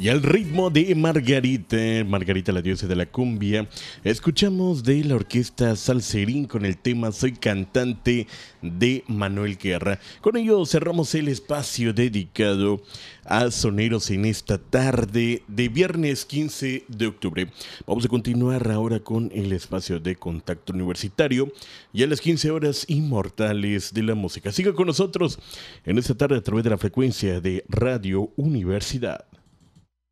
Y al ritmo de Margarita, Margarita la diosa de la cumbia, escuchamos de la orquesta Salserín con el tema Soy cantante de Manuel Guerra. Con ello cerramos el espacio dedicado a soneros en esta tarde de viernes 15 de octubre. Vamos a continuar ahora con el espacio de contacto universitario y a las 15 horas inmortales de la música. Siga con nosotros en esta tarde a través de la frecuencia de Radio Universidad.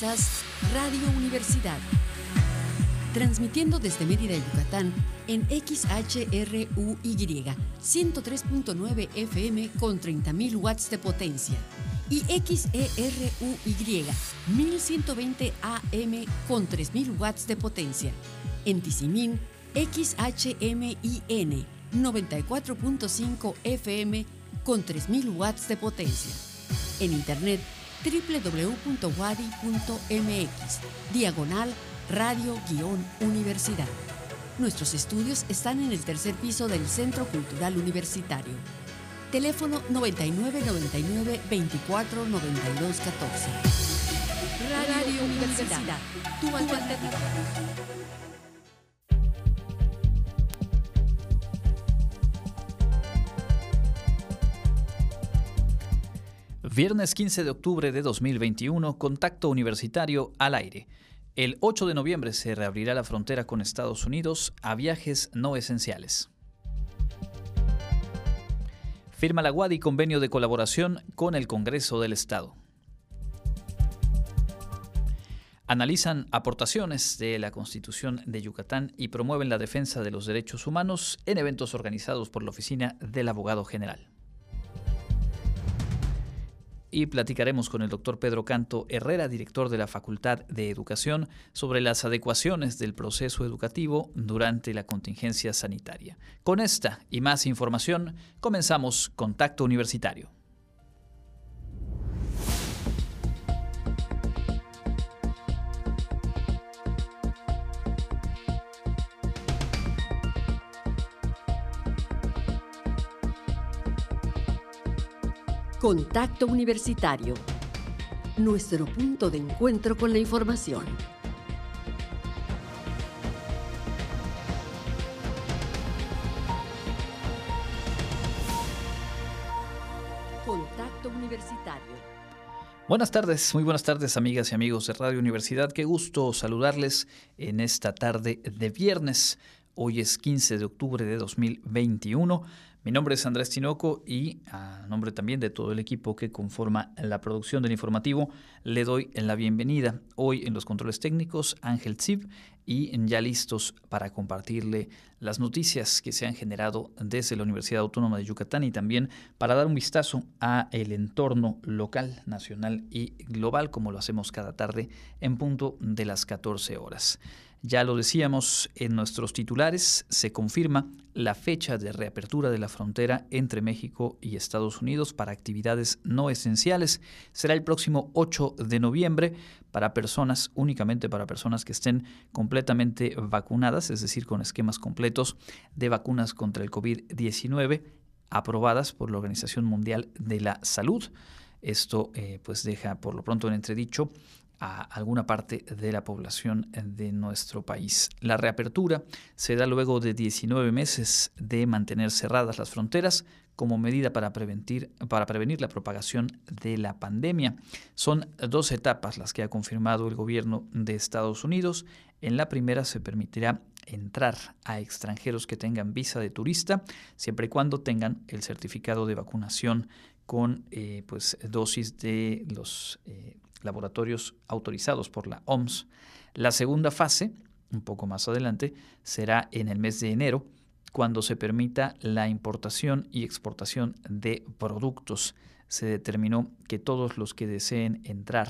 Radio Universidad. Transmitiendo desde Mérida, Yucatán, en XHRUY 103.9 FM con 30.000 watts de potencia y XERUY 1120 AM con 3.000 watts de potencia. En Tizimín, XHMIN 94.5 FM con 3.000 watts de potencia. En Internet, www.wadi.mx, diagonal radio-universidad. Nuestros estudios están en el tercer piso del Centro Cultural Universitario. Teléfono 9999 24 92 14. Radio, Universidad, tu alternativa. Viernes 15 de octubre de 2021, contacto universitario al aire. El 8 de noviembre se reabrirá la frontera con Estados Unidos a viajes no esenciales. Firma la Guadi convenio de colaboración con el Congreso del Estado. Analizan aportaciones de la Constitución de Yucatán y promueven la defensa de los derechos humanos en eventos organizados por la Oficina del Abogado General y platicaremos con el doctor Pedro Canto Herrera, director de la Facultad de Educación, sobre las adecuaciones del proceso educativo durante la contingencia sanitaria. Con esta y más información, comenzamos Contacto Universitario. Contacto Universitario. Nuestro punto de encuentro con la información. Contacto Universitario. Buenas tardes, muy buenas tardes amigas y amigos de Radio Universidad. Qué gusto saludarles en esta tarde de viernes. Hoy es 15 de octubre de 2021. Mi nombre es Andrés Tinoco y a nombre también de todo el equipo que conforma la producción del informativo, le doy la bienvenida hoy en los controles técnicos Ángel Zip y ya listos para compartirle las noticias que se han generado desde la Universidad Autónoma de Yucatán y también para dar un vistazo a el entorno local, nacional y global como lo hacemos cada tarde en punto de las 14 horas. Ya lo decíamos en nuestros titulares, se confirma la fecha de reapertura de la frontera entre México y Estados Unidos para actividades no esenciales. Será el próximo 8 de noviembre para personas, únicamente para personas que estén completamente vacunadas, es decir, con esquemas completos de vacunas contra el COVID-19 aprobadas por la Organización Mundial de la Salud. Esto eh, pues deja por lo pronto en entredicho a alguna parte de la población de nuestro país. La reapertura se da luego de 19 meses de mantener cerradas las fronteras como medida para, prevenir, para prevenir la propagación de la pandemia. Son dos etapas las que ha confirmado el gobierno de Estados Unidos. En la primera se permitirá entrar a extranjeros que tengan visa de turista, siempre y cuando tengan el certificado de vacunación con eh, pues, dosis de los eh, laboratorios autorizados por la OMS. La segunda fase un poco más adelante, será en el mes de enero, cuando se permita la importación y exportación de productos. Se determinó que todos los que deseen entrar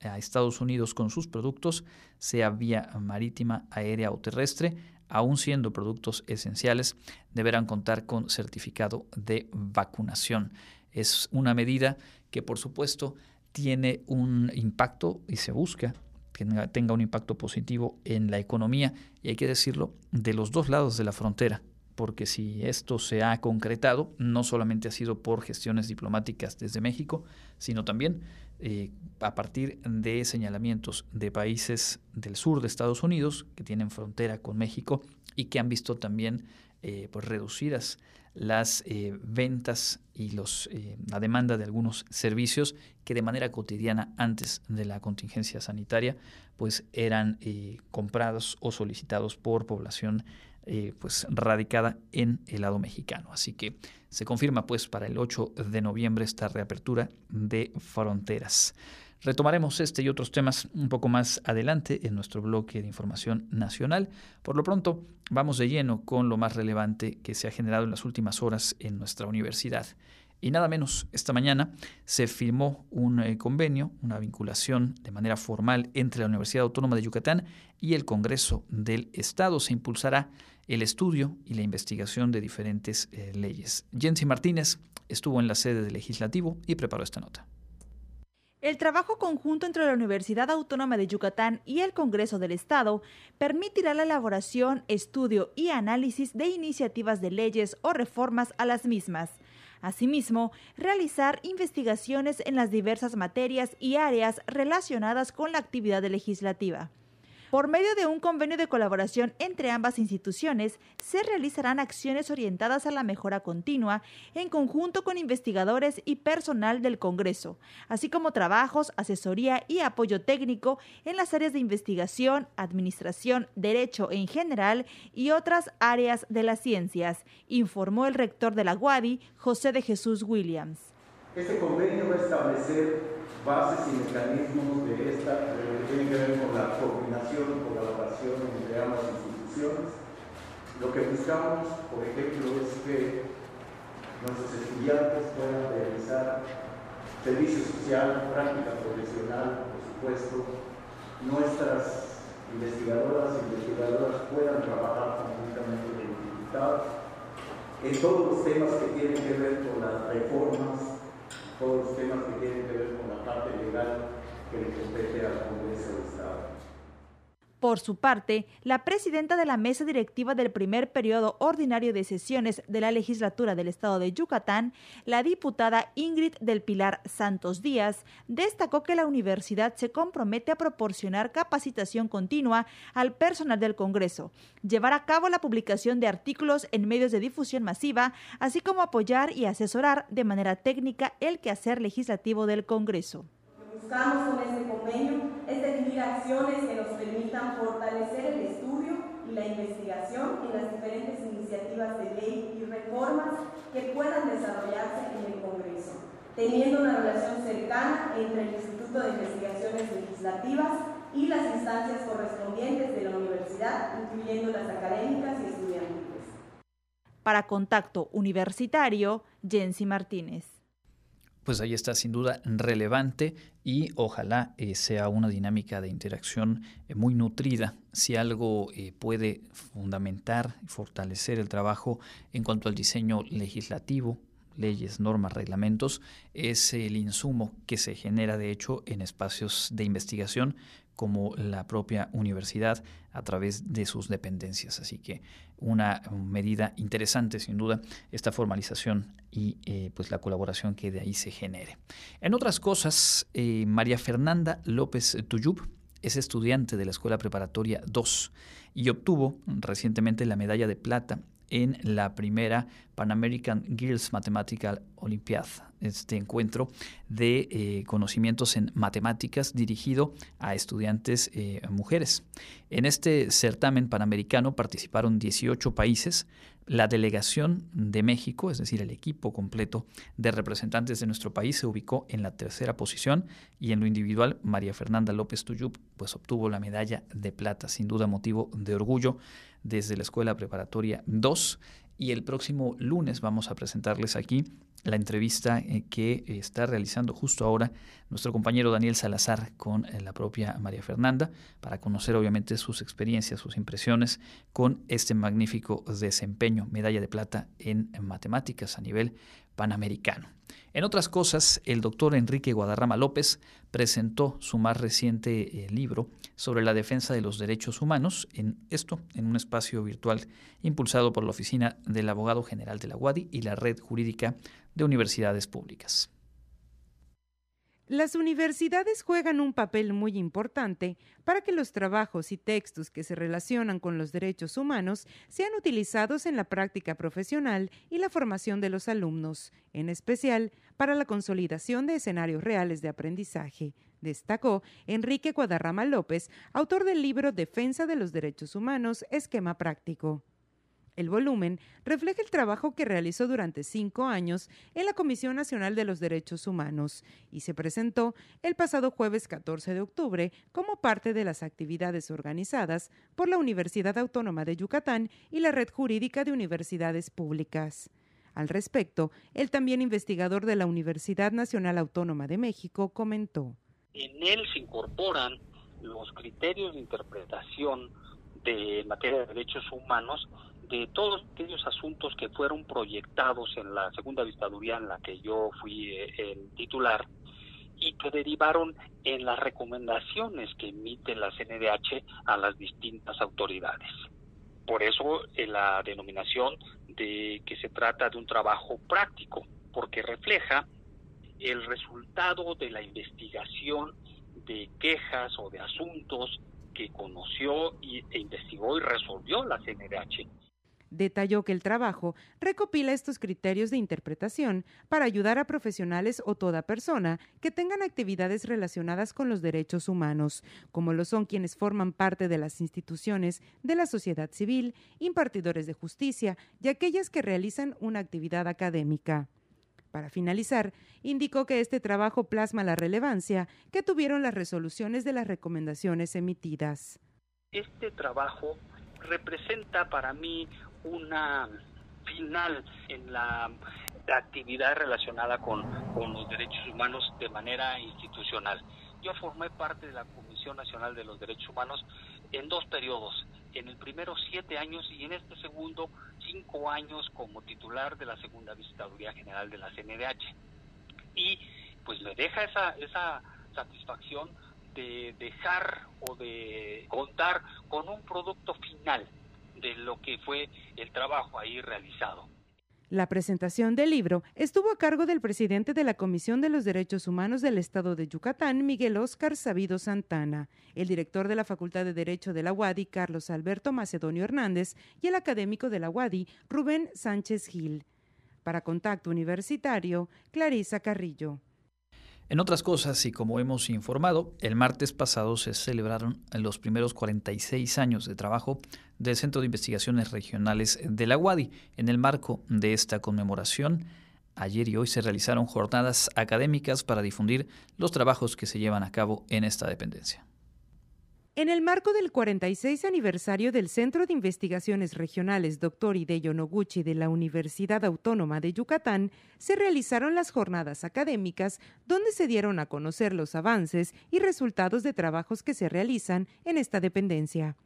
a Estados Unidos con sus productos, sea vía marítima, aérea o terrestre, aun siendo productos esenciales, deberán contar con certificado de vacunación. Es una medida que, por supuesto, tiene un impacto y se busca que tenga un impacto positivo en la economía, y hay que decirlo, de los dos lados de la frontera, porque si esto se ha concretado, no solamente ha sido por gestiones diplomáticas desde México, sino también eh, a partir de señalamientos de países del sur de Estados Unidos que tienen frontera con México y que han visto también eh, pues reducidas las eh, ventas y los, la demanda de algunos servicios que de manera cotidiana antes de la contingencia sanitaria pues eran comprados o solicitados por población eh, pues radicada en el lado mexicano. Así que se confirma pues para el 8 de noviembre esta reapertura de fronteras. Retomaremos este y otros temas un poco más adelante en nuestro bloque de información nacional. Por lo pronto, vamos de lleno con lo más relevante que se ha generado en las últimas horas en nuestra universidad. Y nada menos, esta mañana se firmó un eh, convenio, una vinculación de manera formal entre la Universidad Autónoma de Yucatán y el Congreso del Estado. Se impulsará el estudio y la investigación de diferentes eh, leyes. Jensi Martínez estuvo en la sede del legislativo y preparó esta nota. El trabajo conjunto entre la Universidad Autónoma de Yucatán y el Congreso del Estado permitirá la elaboración, estudio y análisis de iniciativas de leyes o reformas a las mismas. Asimismo, realizar investigaciones en las diversas materias y áreas relacionadas con la actividad legislativa. Por medio de un convenio de colaboración entre ambas instituciones, se realizarán acciones orientadas a la mejora continua en conjunto con investigadores y personal del Congreso, así como trabajos, asesoría y apoyo técnico en las áreas de investigación, administración, derecho en general y otras áreas de las ciencias, informó el rector de la UADI, José de Jesús Williams. Este convenio va a establecer bases y mecanismos de esta, que tienen que ver con la coordinación y colaboración entre ambas instituciones. Lo que buscamos, por ejemplo, es que nuestros estudiantes puedan realizar servicio social, práctica profesional, por supuesto, nuestras investigadoras y investigadoras puedan trabajar conjuntamente con los diputados en todos los temas que tienen que ver con las reformas todos los temas que tienen que ver con la parte legal que le compete al Congreso del Estado. Por su parte, la presidenta de la mesa directiva del primer periodo ordinario de sesiones de la legislatura del estado de Yucatán, la diputada Ingrid del Pilar Santos Díaz, destacó que la universidad se compromete a proporcionar capacitación continua al personal del Congreso, llevar a cabo la publicación de artículos en medios de difusión masiva, así como apoyar y asesorar de manera técnica el quehacer legislativo del Congreso buscamos con este convenio es definir acciones que nos permitan fortalecer el estudio y la investigación en las diferentes iniciativas de ley y reformas que puedan desarrollarse en el Congreso, teniendo una relación cercana entre el Instituto de Investigaciones Legislativas y las instancias correspondientes de la universidad, incluyendo las académicas y estudiantiles. Para Contacto Universitario, Jensi Martínez pues ahí está sin duda relevante y ojalá eh, sea una dinámica de interacción eh, muy nutrida. Si algo eh, puede fundamentar y fortalecer el trabajo en cuanto al diseño legislativo, leyes, normas, reglamentos, es el insumo que se genera de hecho en espacios de investigación como la propia universidad a través de sus dependencias. Así que una medida interesante, sin duda, esta formalización y eh, pues la colaboración que de ahí se genere. En otras cosas, eh, María Fernanda López Tuyub es estudiante de la Escuela Preparatoria 2 y obtuvo recientemente la medalla de plata en la primera Pan American Girls Mathematical Olympiad, este encuentro de eh, conocimientos en matemáticas dirigido a estudiantes eh, mujeres. En este certamen panamericano participaron 18 países, la delegación de México, es decir, el equipo completo de representantes de nuestro país, se ubicó en la tercera posición y en lo individual, María Fernanda López Tuyup pues, obtuvo la medalla de plata, sin duda motivo de orgullo desde la Escuela Preparatoria 2. Y el próximo lunes vamos a presentarles aquí la entrevista eh, que está realizando justo ahora nuestro compañero Daniel Salazar con eh, la propia María Fernanda para conocer obviamente sus experiencias, sus impresiones con este magnífico desempeño, medalla de plata en matemáticas a nivel panamericano. En otras cosas, el doctor Enrique Guadarrama López presentó su más reciente eh, libro sobre la defensa de los derechos humanos, en esto, en un espacio virtual impulsado por la Oficina del Abogado General de la UADI y la Red Jurídica de Universidades Públicas. Las universidades juegan un papel muy importante para que los trabajos y textos que se relacionan con los derechos humanos sean utilizados en la práctica profesional y la formación de los alumnos, en especial para la consolidación de escenarios reales de aprendizaje, destacó Enrique Guadarrama López, autor del libro Defensa de los Derechos Humanos, Esquema Práctico. El volumen refleja el trabajo que realizó durante cinco años en la Comisión Nacional de los Derechos Humanos y se presentó el pasado jueves 14 de octubre como parte de las actividades organizadas por la Universidad Autónoma de Yucatán y la Red Jurídica de Universidades Públicas. Al respecto, el también investigador de la Universidad Nacional Autónoma de México comentó. En él se incorporan los criterios de interpretación de materia de derechos humanos de todos aquellos asuntos que fueron proyectados en la segunda vistaduría en la que yo fui eh, el titular y que derivaron en las recomendaciones que emite la CNDH a las distintas autoridades. Por eso eh, la denominación de que se trata de un trabajo práctico, porque refleja el resultado de la investigación de quejas o de asuntos que conoció y, e investigó y resolvió la CNDH Detalló que el trabajo recopila estos criterios de interpretación para ayudar a profesionales o toda persona que tengan actividades relacionadas con los derechos humanos, como lo son quienes forman parte de las instituciones de la sociedad civil, impartidores de justicia y aquellas que realizan una actividad académica. Para finalizar, indicó que este trabajo plasma la relevancia que tuvieron las resoluciones de las recomendaciones emitidas. Este trabajo representa para mí una final en la actividad relacionada con, los derechos humanos de manera institucional. Yo formé parte de la Comisión Nacional de los Derechos Humanos en dos periodos, en el primero siete años y en este segundo cinco años como titular de la segunda visitaduría general de la CNDH. Y pues me deja esa, esa satisfacción de dejar o de contar con un producto final de lo que fue el trabajo ahí realizado. La presentación del libro estuvo a cargo del presidente de la Comisión de los Derechos Humanos del Estado de Yucatán, Miguel Óscar Sabido Santana, el director de la Facultad de Derecho de la UADI, Carlos Alberto Macedonio Hernández, y el académico de la UADI, Rubén Sánchez Gil. Para Contacto Universitario, Clarisa Carrillo. En otras cosas, y como hemos informado, el martes pasado se celebraron los primeros 46 años de trabajo del Centro de Investigaciones Regionales de la UADI. En el marco de esta conmemoración, ayer y hoy se realizaron jornadas académicas para difundir los trabajos que se llevan a cabo en esta dependencia. En el marco del 46 aniversario del Centro de Investigaciones Regionales Dr. Hideyo Noguchi de la Universidad Autónoma de Yucatán, se realizaron las jornadas académicas donde se dieron a conocer los avances y resultados de trabajos que se realizan en esta dependencia.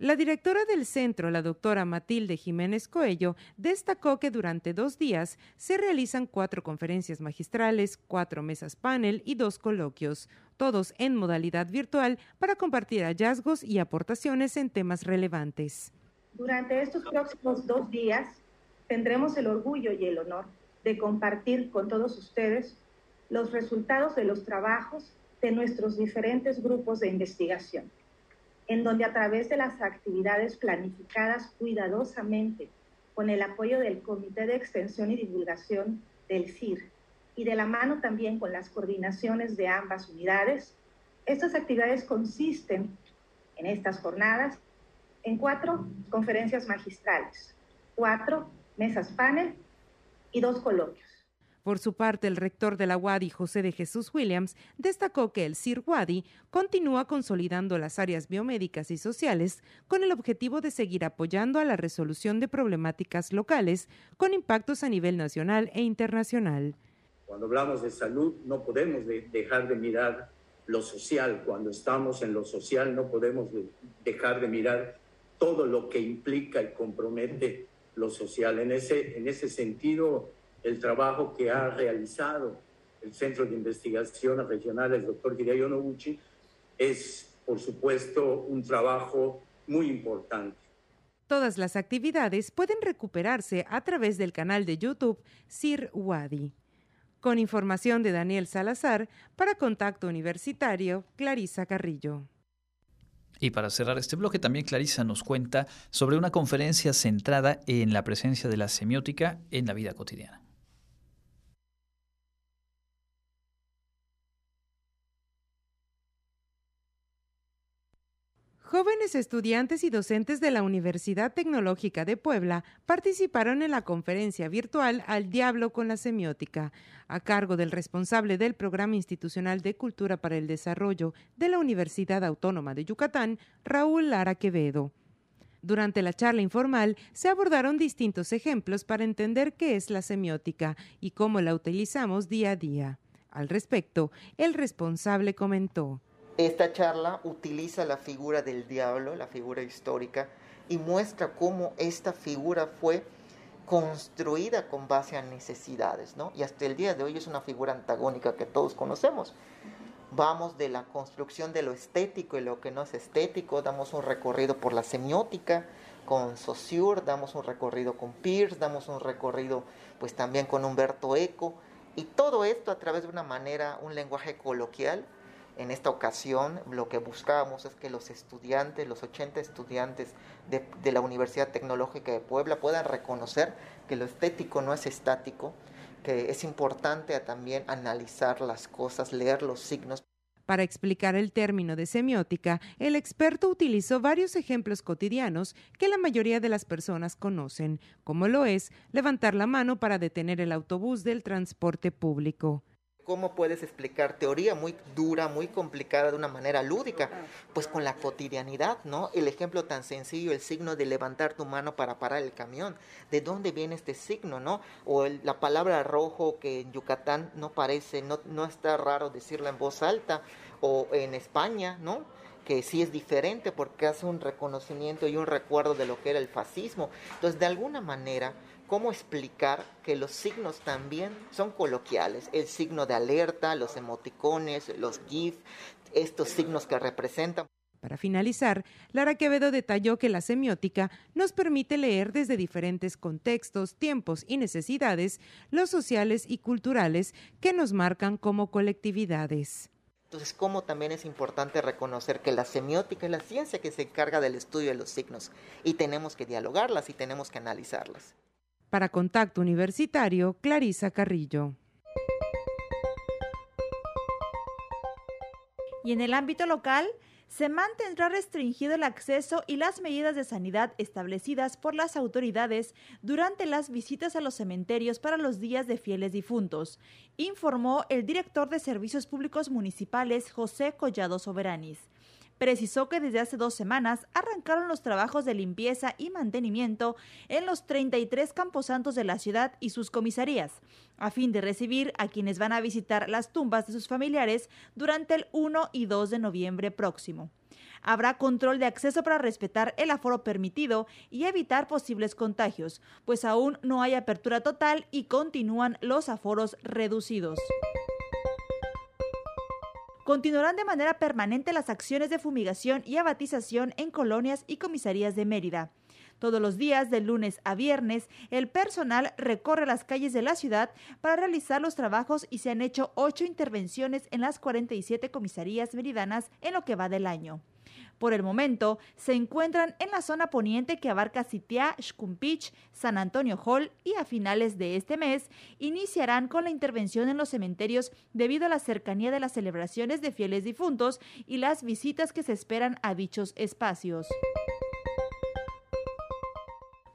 La directora del centro, la doctora Matilde Jiménez Coello, destacó que durante dos días se realizan cuatro conferencias magistrales, cuatro mesas panel y dos coloquios, todos en modalidad virtual para compartir hallazgos y aportaciones en temas relevantes. Durante estos próximos dos días tendremos el orgullo y el honor de compartir con todos ustedes los resultados de los trabajos de nuestros diferentes grupos de investigación en donde a través de las actividades planificadas cuidadosamente con el apoyo del Comité de Extensión y Divulgación del CIR y de la mano también con las coordinaciones de ambas unidades. Estas actividades consisten en estas jornadas en cuatro conferencias magistrales, cuatro mesas panel y dos coloquios. Por su parte, el rector de la UADI, José de Jesús Williams, destacó que el CIR UADI continúa consolidando las áreas biomédicas y sociales con el objetivo de seguir apoyando a la resolución de problemáticas locales con impactos a nivel nacional e internacional. Cuando hablamos de salud, no podemos dejar de mirar lo social. Cuando estamos en lo social, no podemos dejar de mirar todo lo que implica y compromete lo social. En ese, en ese sentido, el trabajo que ha realizado el Centro de Investigaciones Regionales, doctor Hideo Noguchi, es, por supuesto, un trabajo muy importante. Todas las actividades pueden recuperarse a través del canal de YouTube Sir Wadi. Con información de Daniel Salazar, para Contacto Universitario, Clarisa Carrillo. Y para cerrar este bloque, también Clarisa nos cuenta sobre una conferencia centrada en la presencia de la semiótica en la vida cotidiana. Jóvenes estudiantes y docentes de la Universidad Tecnológica de Puebla participaron en la conferencia virtual Al Diablo con la Semiótica, a cargo del responsable del Programa Institucional de Cultura para el Desarrollo de la Universidad Autónoma de Yucatán, Raúl Lara Quevedo. Durante la charla informal se abordaron distintos ejemplos para entender qué es la semiótica y cómo la utilizamos día a día. Al respecto, el responsable comentó. Esta charla utiliza la figura del diablo, la figura histórica, y muestra cómo esta figura fue construida con base a necesidades, ¿no? Y hasta el día de hoy es una figura antagónica que todos conocemos. Vamos de la construcción de lo estético y lo que no es estético, damos un recorrido por la semiótica con Saussure, damos un recorrido con Peirce, damos un recorrido pues también con Humberto Eco, y todo esto a través de una manera, un lenguaje coloquial, en esta ocasión lo que buscábamos es que los estudiantes, los 80 estudiantes de, la Universidad Tecnológica de Puebla puedan reconocer que lo estético no es estático, que es importante también analizar las cosas, leer los signos. Para explicar el término de semiótica, el experto utilizó varios ejemplos cotidianos que la mayoría de las personas conocen, como lo es levantar la mano para detener el autobús del transporte público. ¿Cómo puedes explicar teoría muy dura, muy complicada de una manera lúdica? Pues con la cotidianidad, ¿no? El ejemplo tan sencillo, el signo de levantar tu mano para parar el camión. ¿De dónde viene este signo, no? O la palabra rojo que en Yucatán no parece, no, no está raro decirla en voz alta. O en España, ¿no? que sí es diferente porque hace un reconocimiento y un recuerdo de lo que era el fascismo. Entonces, de alguna manera, cómo explicar que los signos también son coloquiales, el signo de alerta, los emoticones, los GIF, estos signos que representan. Para finalizar, Lara Quevedo detalló que la semiótica nos permite leer desde diferentes contextos, tiempos y necesidades los sociales y culturales que nos marcan como colectividades. Entonces, cómo también es importante reconocer que la semiótica es la ciencia que se encarga del estudio de los signos y tenemos que dialogarlas y tenemos que analizarlas. Para Contacto Universitario, Clarisa Carrillo. Y en el ámbito local, se mantendrá restringido el acceso y las medidas de sanidad establecidas por las autoridades durante las visitas a los cementerios para los días de fieles difuntos, informó el director de Servicios Públicos Municipales José Collado Soberanis precisó que desde hace dos semanas arrancaron los trabajos de limpieza y mantenimiento en los 33 camposantos de la ciudad y sus comisarías, a fin de recibir a quienes van a visitar las tumbas de sus familiares durante el 1 y 2 de noviembre próximo. Habrá control de acceso para respetar el aforo permitido y evitar posibles contagios, pues aún no hay apertura total y continúan los aforos reducidos. Continuarán de manera permanente las acciones de fumigación y abatización en colonias y comisarías de Mérida. Todos los días, de lunes a viernes, el personal recorre las calles de la ciudad para realizar los trabajos y se han hecho ocho intervenciones en las 47 comisarías meridanas en lo que va del año. Por el momento, se encuentran en la zona poniente que abarca Sitiá, Xcumpich, San Antonio Hall y a finales de este mes iniciarán con la intervención en los cementerios debido a la cercanía de las celebraciones de fieles difuntos y las visitas que se esperan a dichos espacios.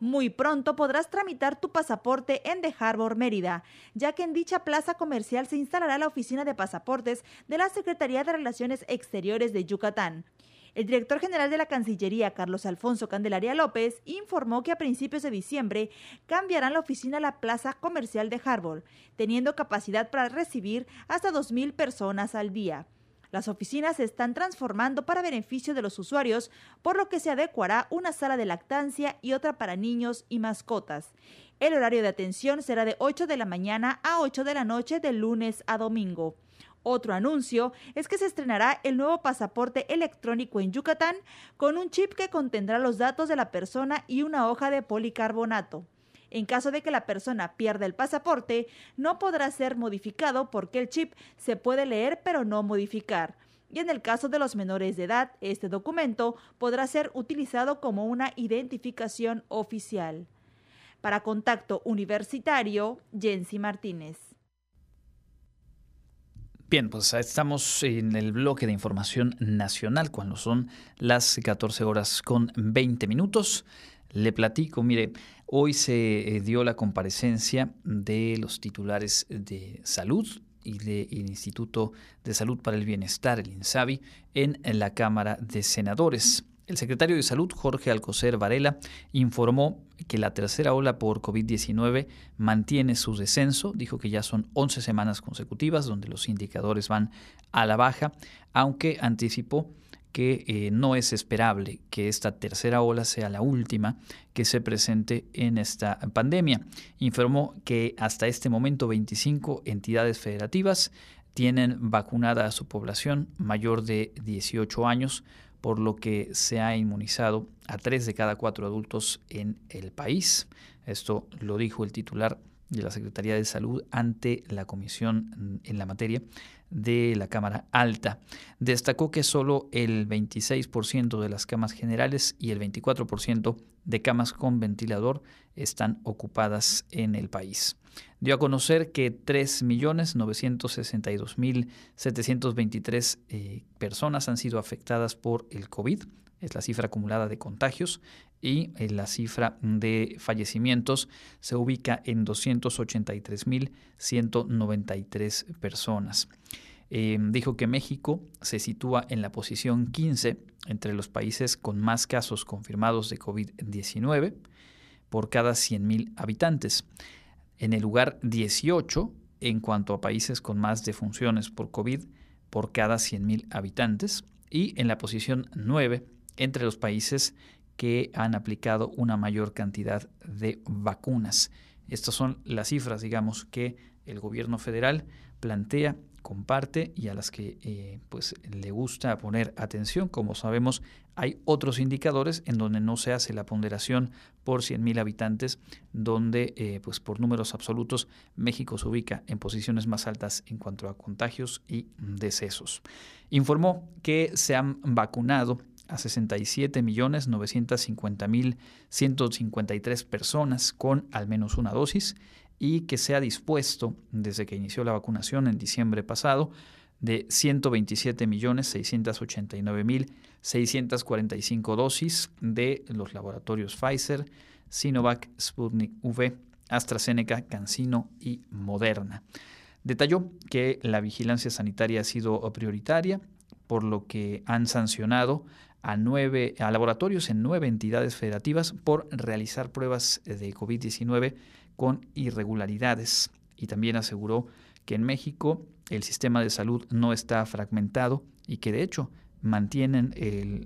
Muy pronto podrás tramitar tu pasaporte en The Harbor Mérida, ya que en dicha plaza comercial se instalará la oficina de pasaportes de la Secretaría de Relaciones Exteriores de Yucatán. El director general de la Cancillería, Carlos Alfonso Candelaria López, informó que a principios de diciembre cambiarán la oficina a la plaza comercial de Harbor, teniendo capacidad para recibir hasta 2.000 personas al día. Las oficinas se están transformando para beneficio de los usuarios, por lo que se adecuará una sala de lactancia y otra para niños y mascotas. El horario de atención será de 8 de la mañana a 8 de la noche de lunes a domingo. Otro anuncio es que se estrenará el nuevo pasaporte electrónico en Yucatán con un chip que contendrá los datos de la persona y una hoja de policarbonato. En caso de que la persona pierda el pasaporte, no podrá ser modificado porque el chip se puede leer pero no modificar. Y en el caso de los menores de edad, este documento podrá ser utilizado como una identificación oficial. Para contacto universitario, Jensi Martínez. Bien, pues estamos en el bloque de información nacional cuando son las 14 horas con 20 minutos. Le platico, mire, hoy se eh, dio la comparecencia de los titulares de salud y del Instituto de Salud para el Bienestar, el INSABI, en la Cámara de Senadores. El secretario de Salud, Jorge Alcocer Varela, informó que la tercera ola por COVID-19 mantiene su descenso. Dijo que ya son 11 semanas consecutivas donde los indicadores van a la baja, aunque anticipó que eh, no es esperable que esta tercera ola sea la última que se presente en esta pandemia. Informó que hasta este momento 25 entidades federativas tienen vacunada a su población mayor de 18 años, por lo que se ha inmunizado a 3 de cada 4 adultos en el país. Esto lo dijo el titular de la Secretaría de Salud ante la comisión en la materia de la Cámara Alta. Destacó que solo el 26% de las camas generales y el 24% de camas con ventilador están ocupadas en el país. Dio a conocer que 3.962.723 eh, personas han sido afectadas por el COVID, es la cifra acumulada de contagios, y eh, la cifra de fallecimientos se ubica en 283.193 personas. Eh, dijo que México se sitúa en la posición 15 entre los países con más casos confirmados de COVID-19 por cada 100.000 habitantes. En el lugar 18 en cuanto a países con más defunciones por COVID por cada 100.000 habitantes y en la posición 9 entre los países que han aplicado una mayor cantidad de vacunas. Estas son las cifras, digamos, que el gobierno federal plantea, comparte y a las que eh, pues le gusta poner atención. Como sabemos, hay otros indicadores en donde no se hace la ponderación por 100.000 habitantes, donde eh, pues por números absolutos México se ubica en posiciones más altas en cuanto a contagios y decesos. Informó que se han vacunado a 67.950.153 personas con al menos una dosis y que se ha dispuesto desde que inició la vacunación en diciembre pasado de 127.689.645 dosis de los laboratorios Pfizer, Sinovac, Sputnik V, AstraZeneca, CanSino y Moderna. Detalló que la vigilancia sanitaria ha sido prioritaria, por lo que han sancionado a, nueve, a laboratorios en nueve entidades federativas por realizar pruebas de COVID-19 con irregularidades. Y también aseguró que en México el sistema de salud no está fragmentado y que de hecho mantienen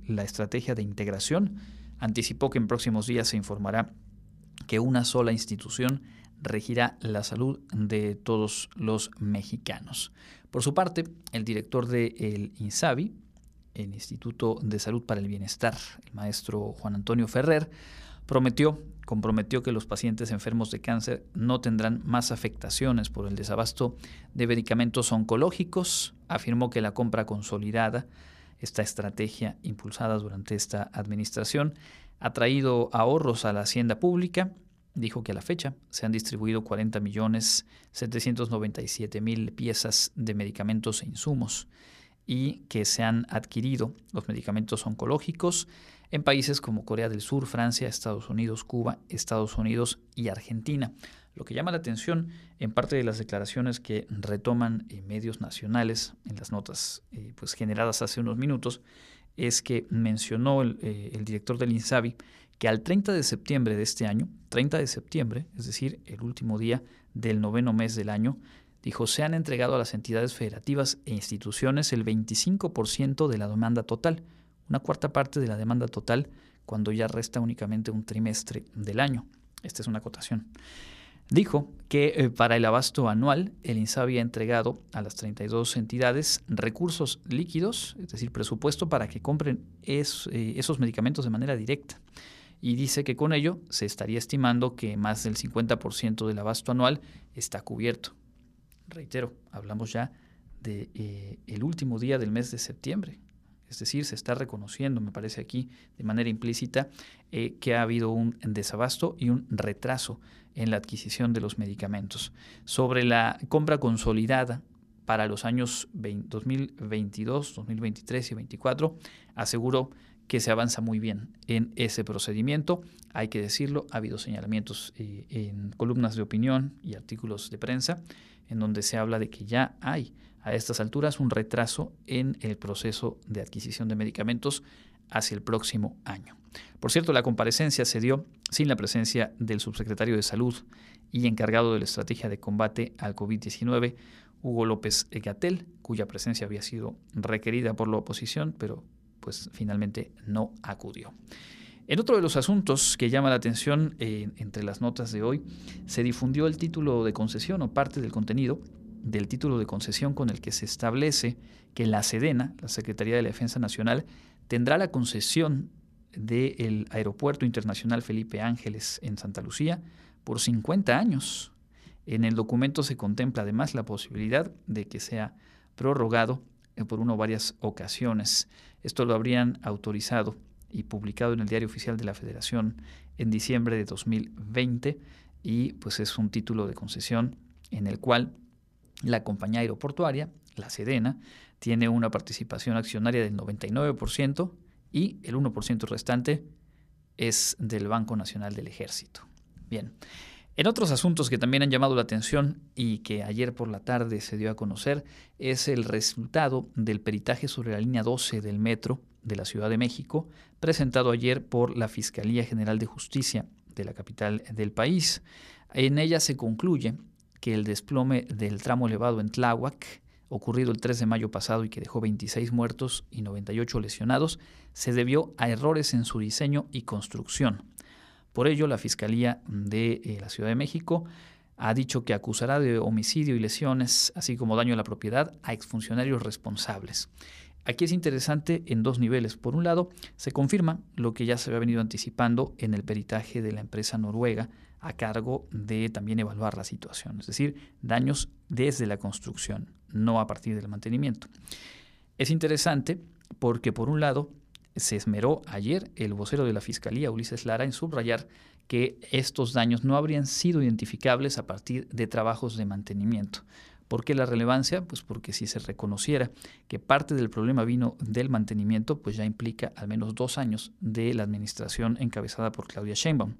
la estrategia de integración. Anticipó que en próximos días se informará que una sola institución regirá la salud de todos los mexicanos. Por su parte, el director del INSABI, el Instituto de Salud para el Bienestar, el maestro Juan Antonio Ferrer, prometió, comprometió que los pacientes enfermos de cáncer no tendrán más afectaciones por el desabasto de medicamentos oncológicos, afirmó que la compra consolidada esta estrategia impulsada durante esta administración ha traído ahorros a la hacienda pública. Dijo que a la fecha se han distribuido 40 millones 797 mil piezas de medicamentos e insumos y que se han adquirido los medicamentos oncológicos en países como Corea del Sur, Francia, Estados Unidos, Cuba, Estados Unidos y Argentina. Lo que llama la atención en parte de las declaraciones que retoman en medios nacionales en las notas eh, pues generadas hace unos minutos es que mencionó el, eh, el director del INSABI que al 30 de septiembre de este año, 30 de septiembre, es decir, el último día del noveno mes del año, dijo, se han entregado a las entidades federativas e instituciones el 25% de la demanda total, una cuarta parte de la demanda total cuando ya resta únicamente un trimestre del año. Esta es una acotación. Dijo que eh, para el abasto anual, el INSABI ha entregado a las 32 entidades recursos líquidos, es decir, presupuesto para que compren eh, esos medicamentos de manera directa. Y dice que con ello se estaría estimando que más del 50% del abasto anual está cubierto. Reitero, hablamos ya del de, eh, último día del mes de septiembre. Es decir, se está reconociendo, me parece aquí, de manera implícita, que ha habido un desabasto y un retraso en la adquisición de los medicamentos. Sobre la compra consolidada para los años 2022, 2023 y 2024, aseguró que se avanza muy bien en ese procedimiento. Hay que decirlo, ha habido señalamientos eh, en columnas de opinión y artículos de prensa en donde se habla de que ya hay a estas alturas un retraso en el proceso de adquisición de medicamentos hacia el próximo año. Por cierto, la comparecencia se dio sin la presencia del subsecretario de Salud y encargado de la estrategia de combate al COVID-19, Hugo López Gatel, cuya presencia había sido requerida por la oposición, pero pues finalmente no acudió. En otro de los asuntos que llama la atención eh, entre las notas de hoy, se difundió el título de concesión o parte del contenido del título de concesión con el que se establece que la SEDENA, la Secretaría de la Defensa Nacional, tendrá la concesión del Aeropuerto Internacional Felipe Ángeles en Santa Lucía por 50 años. En el documento se contempla además la posibilidad de que sea prorrogado eh, por una o varias ocasiones. Esto lo habrían autorizado y publicado en el Diario Oficial de la Federación en diciembre de 2020 y pues es un título de concesión en el cual la compañía aeroportuaria, la Sedena, tiene una participación accionaria del 99% y el 1% restante es del Banco Nacional del Ejército. Bien. En otros asuntos que también han llamado la atención y que ayer por la tarde se dio a conocer es el resultado del peritaje sobre la línea 12 del metro de la Ciudad de México, presentado ayer por la Fiscalía General de Justicia de la capital del país. En ella se concluye que el desplome del tramo elevado en Tláhuac ocurrido el 3 de mayo pasado y que dejó 26 muertos y 98 lesionados, se debió a errores en su diseño y construcción. Por ello, la Fiscalía de eh, la Ciudad de México ha dicho que acusará de homicidio y lesiones, así como daño a la propiedad, a exfuncionarios responsables. Aquí es interesante en dos niveles. Por un lado, se confirma lo que ya se había venido anticipando en el peritaje de la empresa noruega a cargo de también evaluar la situación, es decir, daños desde la construcción, no a partir del mantenimiento. Es interesante porque, por un lado, se esmeró ayer el vocero de la Fiscalía, Ulises Lara, en subrayar que estos daños no habrían sido identificables a partir de trabajos de mantenimiento. ¿Por qué la relevancia? Pues porque si se reconociera que parte del problema vino del mantenimiento, pues ya implica al menos dos años de la administración encabezada por Claudia Sheinbaum.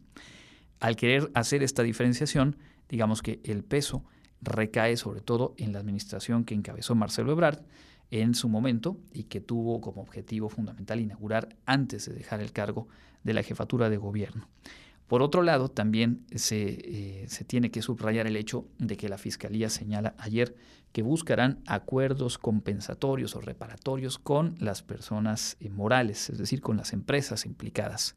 Al querer hacer esta diferenciación, digamos que el peso recae sobre todo en la administración que encabezó Marcelo Ebrard en su momento y que tuvo como objetivo fundamental inaugurar antes de dejar el cargo de la jefatura de gobierno. Por otro lado, también se, eh, se, tiene que subrayar el hecho de que la Fiscalía señala ayer que buscarán acuerdos compensatorios o reparatorios con las personas eh, morales, es decir, con las empresas implicadas,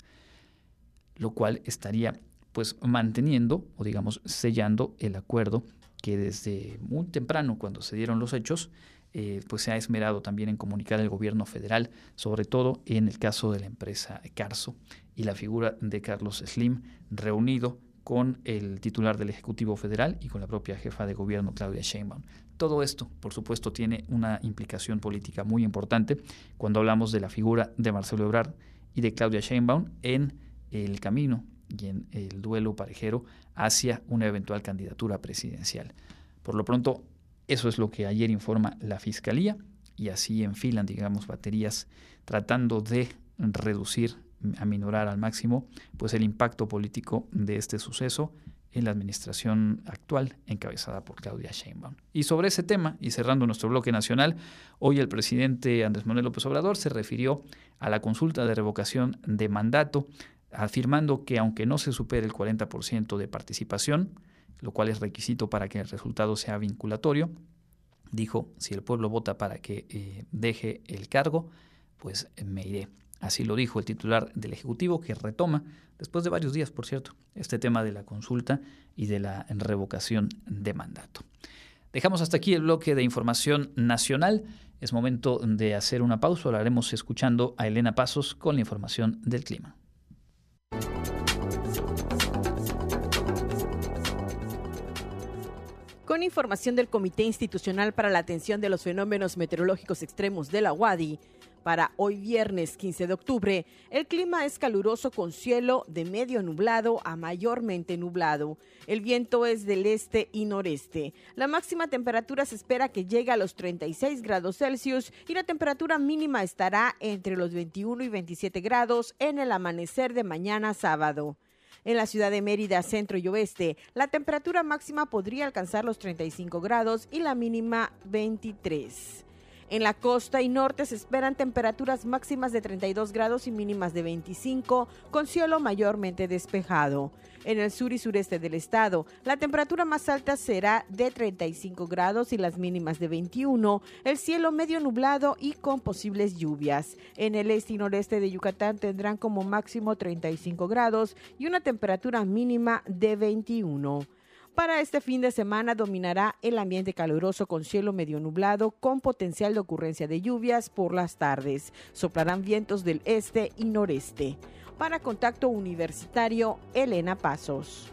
lo cual estaría pues manteniendo o digamos sellando el acuerdo que desde muy temprano, cuando se dieron los hechos, eh, pues se ha esmerado también en comunicar al gobierno federal, sobre todo en el caso de la empresa Carso y la figura de Carlos Slim, reunido con el titular del Ejecutivo Federal y con la propia jefa de gobierno, Claudia Sheinbaum. Todo esto, por supuesto, tiene una implicación política muy importante cuando hablamos de la figura de Marcelo Ebrard y de Claudia Sheinbaum en el camino y en el duelo parejero hacia una eventual candidatura presidencial. Por lo pronto, eso es lo que ayer informa la Fiscalía y así enfilan, digamos, baterías tratando de reducir, aminorar al máximo, pues el impacto político de este suceso en la administración actual encabezada por Claudia Sheinbaum. Y sobre ese tema, y cerrando nuestro bloque nacional, hoy el presidente Andrés Manuel López Obrador se refirió a la consulta de revocación de mandato, afirmando que aunque no se supere el 40% de participación, lo cual es requisito para que el resultado sea vinculatorio, dijo, si el pueblo vota para que eh, deje el cargo, pues me iré. Así lo dijo el titular del Ejecutivo, que retoma, después de varios días, por cierto, este tema de la consulta y de la revocación de mandato. Dejamos hasta aquí el bloque de información nacional. Es momento de hacer una pausa. Lo haremos escuchando a Elena Pasos con la información del clima. Con información del Comité Institucional para la Atención de los Fenómenos Meteorológicos Extremos de la UADI, para hoy viernes 15 de octubre, el clima es caluroso con cielo de medio nublado a mayormente nublado. El viento es del este y noreste. La máxima temperatura se espera que llegue a los 36 grados Celsius y la temperatura mínima estará entre los 21 y 27 grados en el amanecer de mañana sábado. En la ciudad de Mérida, centro y oeste, la temperatura máxima podría alcanzar los 35 grados y la mínima 23. En la costa y norte se esperan temperaturas máximas de 32 grados y mínimas de 25, con cielo mayormente despejado. En el sur y sureste del estado, la temperatura más alta será de 35 grados y las mínimas de 21, el cielo medio nublado y con posibles lluvias. En el este y noreste de Yucatán tendrán como máximo 35 grados y una temperatura mínima de 21. Para este fin de semana dominará el ambiente caluroso con cielo medio nublado con potencial de ocurrencia de lluvias por las tardes. Soplarán vientos del este y noreste. Para Contacto Universitario, Elena Pasos.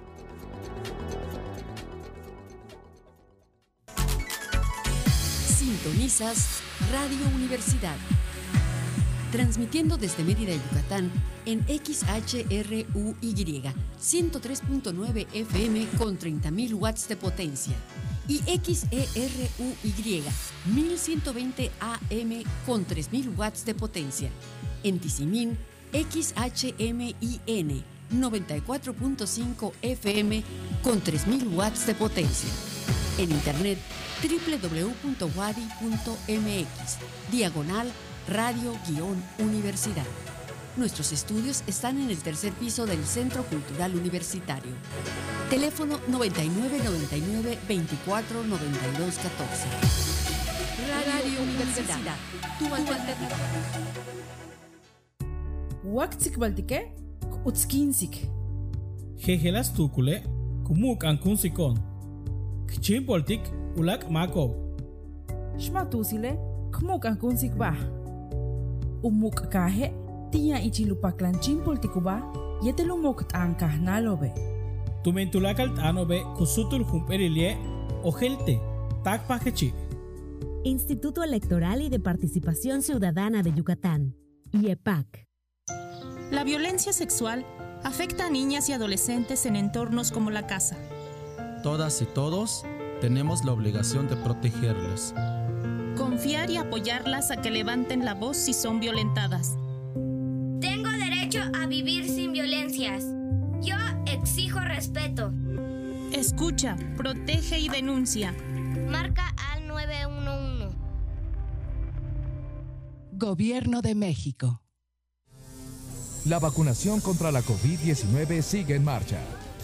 Sintonizas Radio Universidad transmitiendo desde Mérida, Yucatán, en XHRUY 103.9 FM con 30.000 watts de potencia y XERUY 1120 AM con 3.000 watts de potencia. En Tizimín, XHMIN 94.5 FM con 3.000 watts de potencia. En internet www.wadi.mx, diagonal Radio-Universidad. Nuestros estudios están en el tercer piso del Centro Cultural Universitario. Teléfono 9999 24 92 14. Radio, Universidad. Tu alternativa. Waktsik baltike, utskinsik. Jejelas tukule, kumuk ankunsikon. Ulak makov. Shmatusile, kumuk ankunsik bah. Umuk kahe chimpoltikuba yetelumok t'ankah nalobe. Tumentulakal t'anobe kusutul jumperilie ojelte takpajechi. Instituto Electoral y de Participación Ciudadana de Yucatán, IEPAC. La violencia sexual afecta a niñas y adolescentes en entornos como la casa. Todas y todos tenemos la obligación de protegerles confiar y apoyarlas a que levanten la voz si son violentadas. Tengo derecho a vivir sin violencias. Yo exijo respeto. Escucha, protege y denuncia. Marca al 911. Gobierno de México. La vacunación contra la COVID-19 sigue en marcha.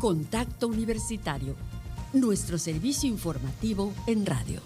Contacto Universitario, nuestro servicio informativo en radio.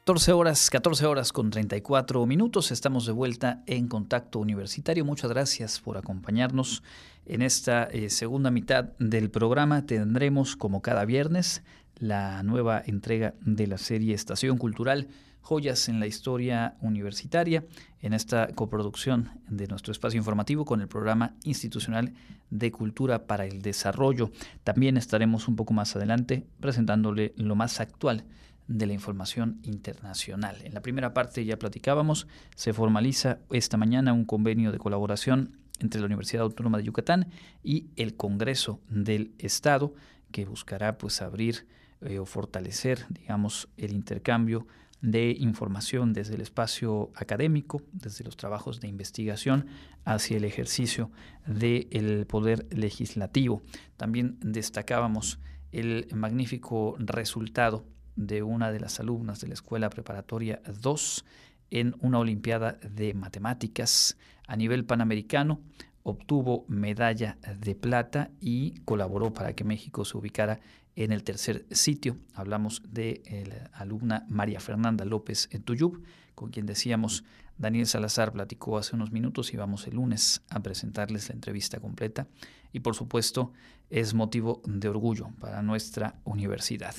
Catorce horas, 14 horas con 34 minutos. Estamos de vuelta en Contacto Universitario. Muchas gracias por acompañarnos en esta eh, segunda mitad del programa. Tendremos, como cada viernes, la nueva entrega de la serie Estación Cultural Joyas en la Historia Universitaria, en esta coproducción de nuestro espacio informativo con el programa institucional de Cultura para el Desarrollo. También estaremos un poco más adelante presentándole lo más actual de la información internacional. En la primera parte ya platicábamos, se formaliza esta mañana un convenio de colaboración entre la Universidad Autónoma de Yucatán y el Congreso del Estado que buscará pues abrir eh, o fortalecer, digamos, el intercambio de información desde el espacio académico, desde los trabajos de investigación hacia el ejercicio del poder legislativo. También destacábamos el magnífico resultado de una de las alumnas de la Escuela Preparatoria 2 en una Olimpiada de Matemáticas a nivel panamericano. Obtuvo medalla de plata y colaboró para que México se ubicara en el tercer sitio. Hablamos de la alumna María Fernanda López Tuyub, con quien decíamos Daniel Salazar platicó hace unos minutos y vamos el lunes a presentarles la entrevista completa. Y por supuesto es motivo de orgullo para nuestra universidad.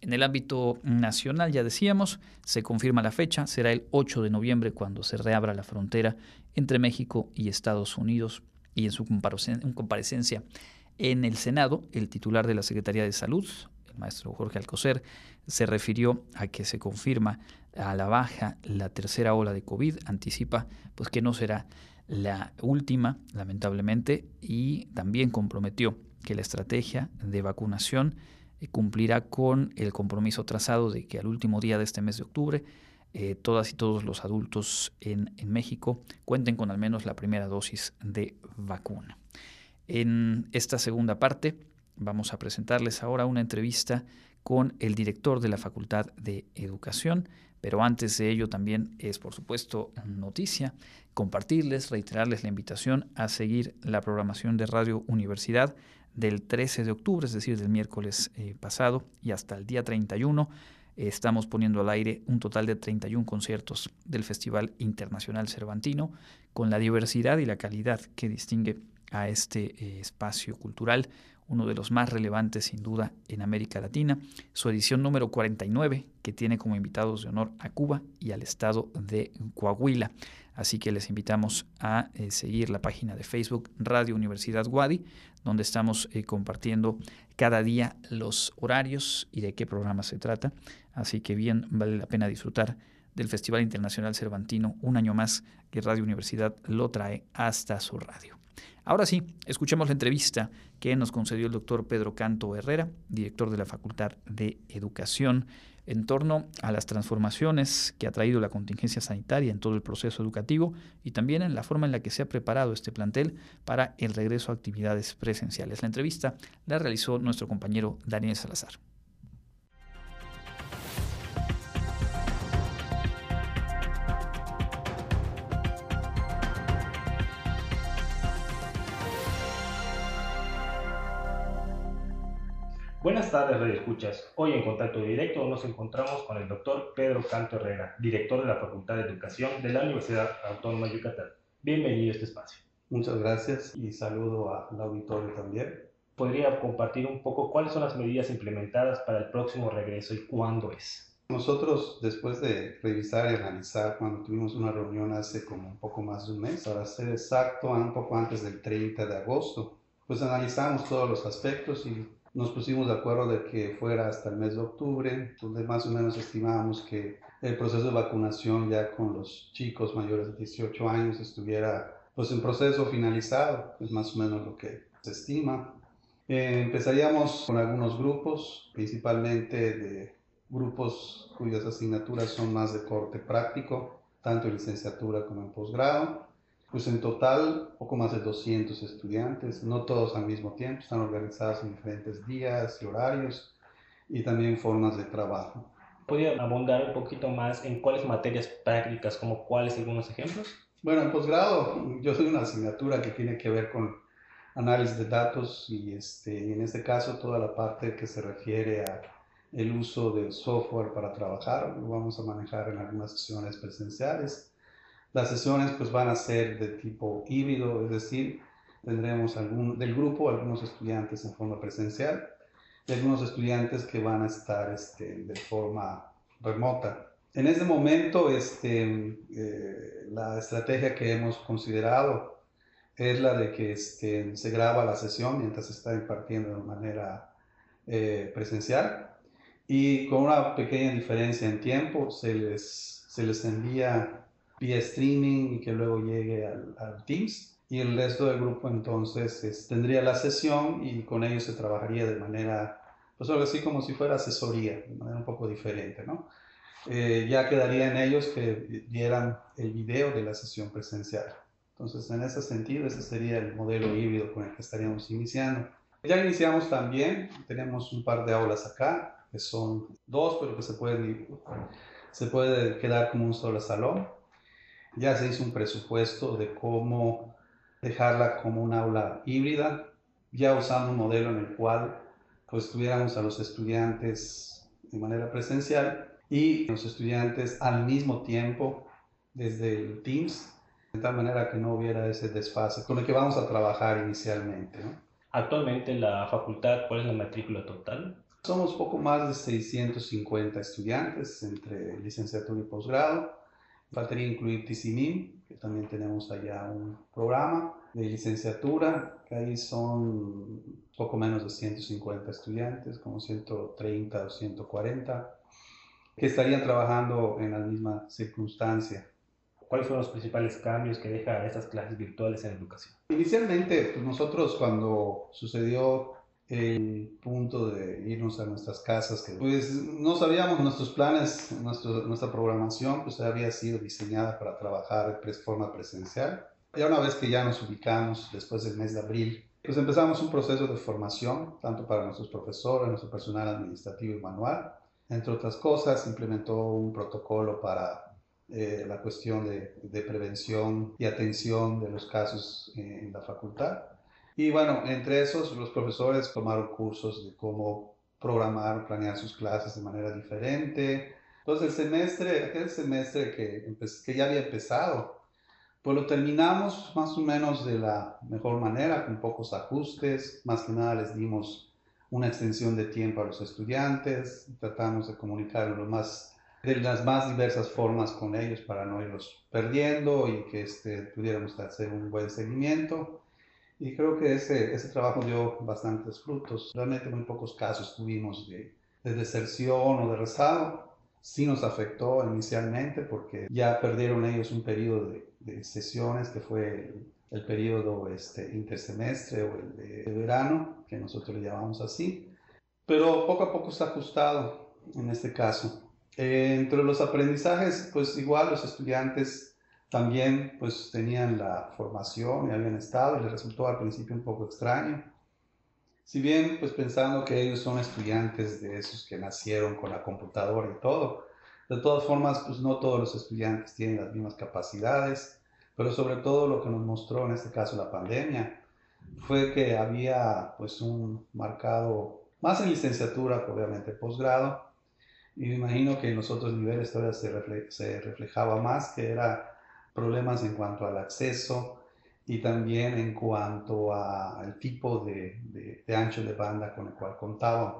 En el ámbito nacional, ya decíamos, se confirma la fecha, será el 8 de noviembre cuando se reabra la frontera entre México y Estados Unidos y en su comparecencia en el Senado, el titular de la Secretaría de Salud, el maestro Jorge Alcocer, se refirió a que se confirma a la baja la tercera ola de COVID, anticipa pues que no será la última, lamentablemente, y también comprometió que la estrategia de vacunación eh, cumplirá con el compromiso trazado de que al último día de este mes de octubre eh, todas y todos los adultos en, en, México cuenten con al menos la primera dosis de vacuna. En esta segunda parte vamos a presentarles ahora una entrevista con el director de la Facultad de Educación, pero antes de ello también es por supuesto noticia compartirles, reiterarles la invitación a seguir la programación de Radio Universidad del 13 de octubre, es decir, del miércoles eh, pasado y hasta el día 31. estamos poniendo al aire un total de 31 conciertos del Festival Internacional Cervantino, con la diversidad y la calidad que distingue a este eh, espacio cultural, uno de los más relevantes sin duda en América Latina, su edición número 49, que tiene como invitados de honor a Cuba y al estado de Coahuila. Así que les invitamos a eh, seguir la página de Facebook Radio Universidad Guadi, donde estamos eh, compartiendo cada día los horarios y de qué programa se trata. Así que bien, vale la pena disfrutar del Festival Internacional Cervantino un año más que Radio Universidad lo trae hasta su radio. Ahora sí, escuchemos la entrevista que nos concedió el doctor Pedro Canto Herrera, director de la Facultad de Educación en torno a las transformaciones que ha traído la contingencia sanitaria en todo el proceso educativo y también en la forma en la que se ha preparado este plantel para el regreso a actividades presenciales. La entrevista la realizó nuestro compañero Daniel Salazar. Buenas tardes, Radio Escuchas. Hoy en contacto directo nos encontramos con el doctor Pedro Canto Herrera, director de la Facultad de Educación de la Universidad Autónoma de Yucatán. Bienvenido a este espacio. Muchas gracias y saludo al auditorio también. ¿Podría compartir un poco cuáles son las medidas implementadas para el próximo regreso y cuándo es? Nosotros, después de revisar y analizar, cuando tuvimos una reunión hace como un poco más de un mes, para ser exacto, un poco antes del 30 de agosto, pues analizamos todos los aspectos y nos pusimos de acuerdo de que fuera hasta el mes de octubre, donde más o menos estimábamos que el proceso de vacunación ya con los chicos mayores de 18 años estuviera pues en proceso finalizado, es más o menos lo que se estima. Eh, empezaríamos con algunos grupos, principalmente de grupos cuyas asignaturas son más de corte práctico, tanto en licenciatura como en posgrado. Pues en total, poco más de 200 estudiantes, no todos al mismo tiempo, están organizados en diferentes días y horarios y también formas de trabajo. ¿Podría abundar un poquito más en cuáles materias prácticas, como cuáles algunos ejemplos? Bueno, en posgrado yo soy una asignatura que tiene que ver con análisis de datos y este, en este caso toda la parte que se refiere a el uso de software para trabajar, lo vamos a manejar en algunas sesiones presenciales. Las sesiones pues van a ser de tipo híbrido, es decir, tendremos algún, del grupo algunos estudiantes en forma presencial y algunos estudiantes que van a estar este, de forma remota. En este momento, este, eh, la estrategia que hemos considerado es la de que este, se graba la sesión mientras se está impartiendo de manera eh, presencial y con una pequeña diferencia en tiempo se les, se les envía vía streaming y que luego llegue al, al Teams y el resto del grupo entonces tendría la sesión y con ellos se trabajaría de manera, pues algo así como si fuera asesoría, de manera un poco diferente, ¿no? Eh, ya quedaría en ellos que dieran el video de la sesión presencial. Entonces, en ese sentido, ese sería el modelo híbrido con el que estaríamos iniciando. Ya iniciamos también, tenemos un par de aulas acá, que son dos, pero que se pueden, se puede quedar como un solo salón. Ya se hizo un presupuesto de cómo dejarla como un aula híbrida, ya usando un modelo en el cual pues tuviéramos a los estudiantes de manera presencial y los estudiantes al mismo tiempo desde el Teams, de tal manera que no hubiera ese desfase con el que vamos a trabajar inicialmente. Actualmente en la facultad, ¿cuál es la matrícula total? Somos poco más de 650 estudiantes entre licenciatura y posgrado. Faltaría incluir TCNIM, que también tenemos allá un programa de licenciatura, que ahí son poco menos de 150 estudiantes, como 130 o 140, que estarían trabajando en la misma circunstancia. ¿Cuáles son los principales cambios que deja estas clases virtuales en educación? Inicialmente, pues nosotros cuando sucedió el punto de irnos a nuestras casas, que pues no sabíamos nuestros planes, nuestra programación pues había sido diseñada para trabajar de forma presencial. Ya una vez que ya nos ubicamos después del mes de abril, pues empezamos un proceso de formación, tanto para nuestros profesores, nuestro personal administrativo y manual. Entre otras cosas, implementó un protocolo para eh, la cuestión de, de, prevención y atención de los casos en la facultad. Y bueno, entre esos los profesores tomaron cursos de cómo programar, planear sus clases de manera diferente. Entonces el semestre, aquel semestre que, que ya había empezado, pues lo terminamos más o menos de la mejor manera, con pocos ajustes. Más que nada les dimos una extensión de tiempo a los estudiantes, tratamos de comunicar lo más, de las más diversas formas con ellos para no irlos perdiendo y que este, pudiéramos hacer un buen seguimiento. Y creo que ese, ese trabajo dio bastantes frutos. Realmente muy pocos casos tuvimos de, de deserción o de rezado. Sí nos afectó inicialmente porque ya perdieron ellos un periodo de, de sesiones que fue el, el periodo este, intersemestre o el de, de verano, que nosotros le llamamos así. Pero poco a poco está ajustado en este caso. Eh, entre los aprendizajes, pues igual los estudiantes también pues tenían la formación y habían estado y les resultó al principio un poco extraño. Si bien pues pensando que ellos son estudiantes de esos que nacieron con la computadora y todo, de todas formas pues no todos los estudiantes tienen las mismas capacidades, pero sobre todo lo que nos mostró en este caso la pandemia fue que había pues un marcado, más en licenciatura obviamente posgrado, y me imagino que en los otros niveles todavía se, refle se reflejaba más, que era problemas en cuanto al acceso y también en cuanto al tipo de, ancho de banda con el cual contaban,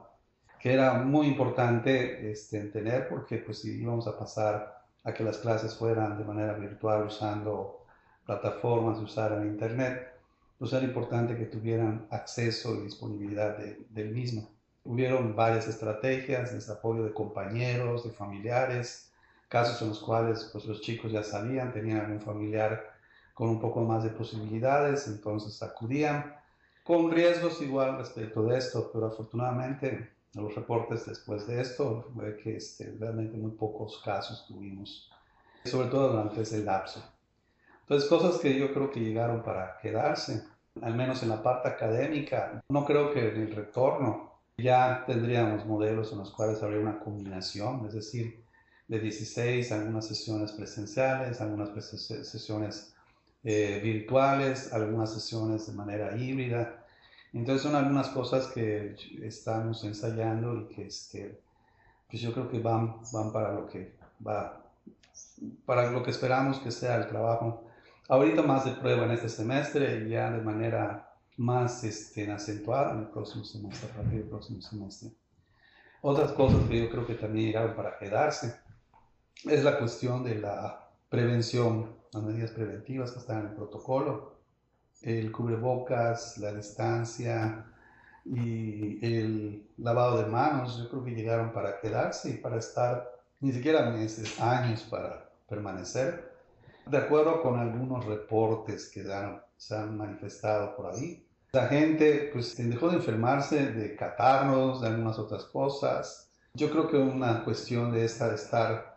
que era muy importante este, tener porque pues si íbamos a pasar a que las clases fueran de manera virtual usando plataformas, usar el internet, pues era importante que tuvieran acceso y disponibilidad de, del mismo. Hubieron varias estrategias de apoyo de compañeros, de familiares, casos en los cuales pues, los chicos ya sabían, tenían algún familiar con un poco más de posibilidades, entonces acudían, con riesgos igual respecto de esto, pero afortunadamente los reportes después de esto fue que este, realmente muy pocos casos tuvimos, sobre todo durante ese lapso. Entonces, cosas que yo creo que llegaron para quedarse, al menos en la parte académica. No creo que en el retorno ya tendríamos modelos en los cuales habría una combinación, es decir, de 16, algunas sesiones presenciales, algunas sesiones eh, virtuales, algunas sesiones de manera híbrida. Entonces son algunas cosas que estamos ensayando y que este, pues yo creo que van, van para lo que va, para lo que esperamos que sea el trabajo. Ahorita más de prueba en este semestre y ya de manera más este, acentuada en el próximo semestre, a partir del próximo semestre. Otras cosas que yo creo que también llegaron para quedarse es la cuestión de la prevención, las medidas preventivas que están en el protocolo, el cubrebocas, la distancia y el lavado de manos, yo creo que llegaron para quedarse y para estar ni siquiera meses, años para permanecer. De acuerdo con algunos reportes que se han manifestado por ahí, la gente pues dejó de enfermarse, de catarros, de algunas otras cosas. Yo creo que una cuestión de esta de estar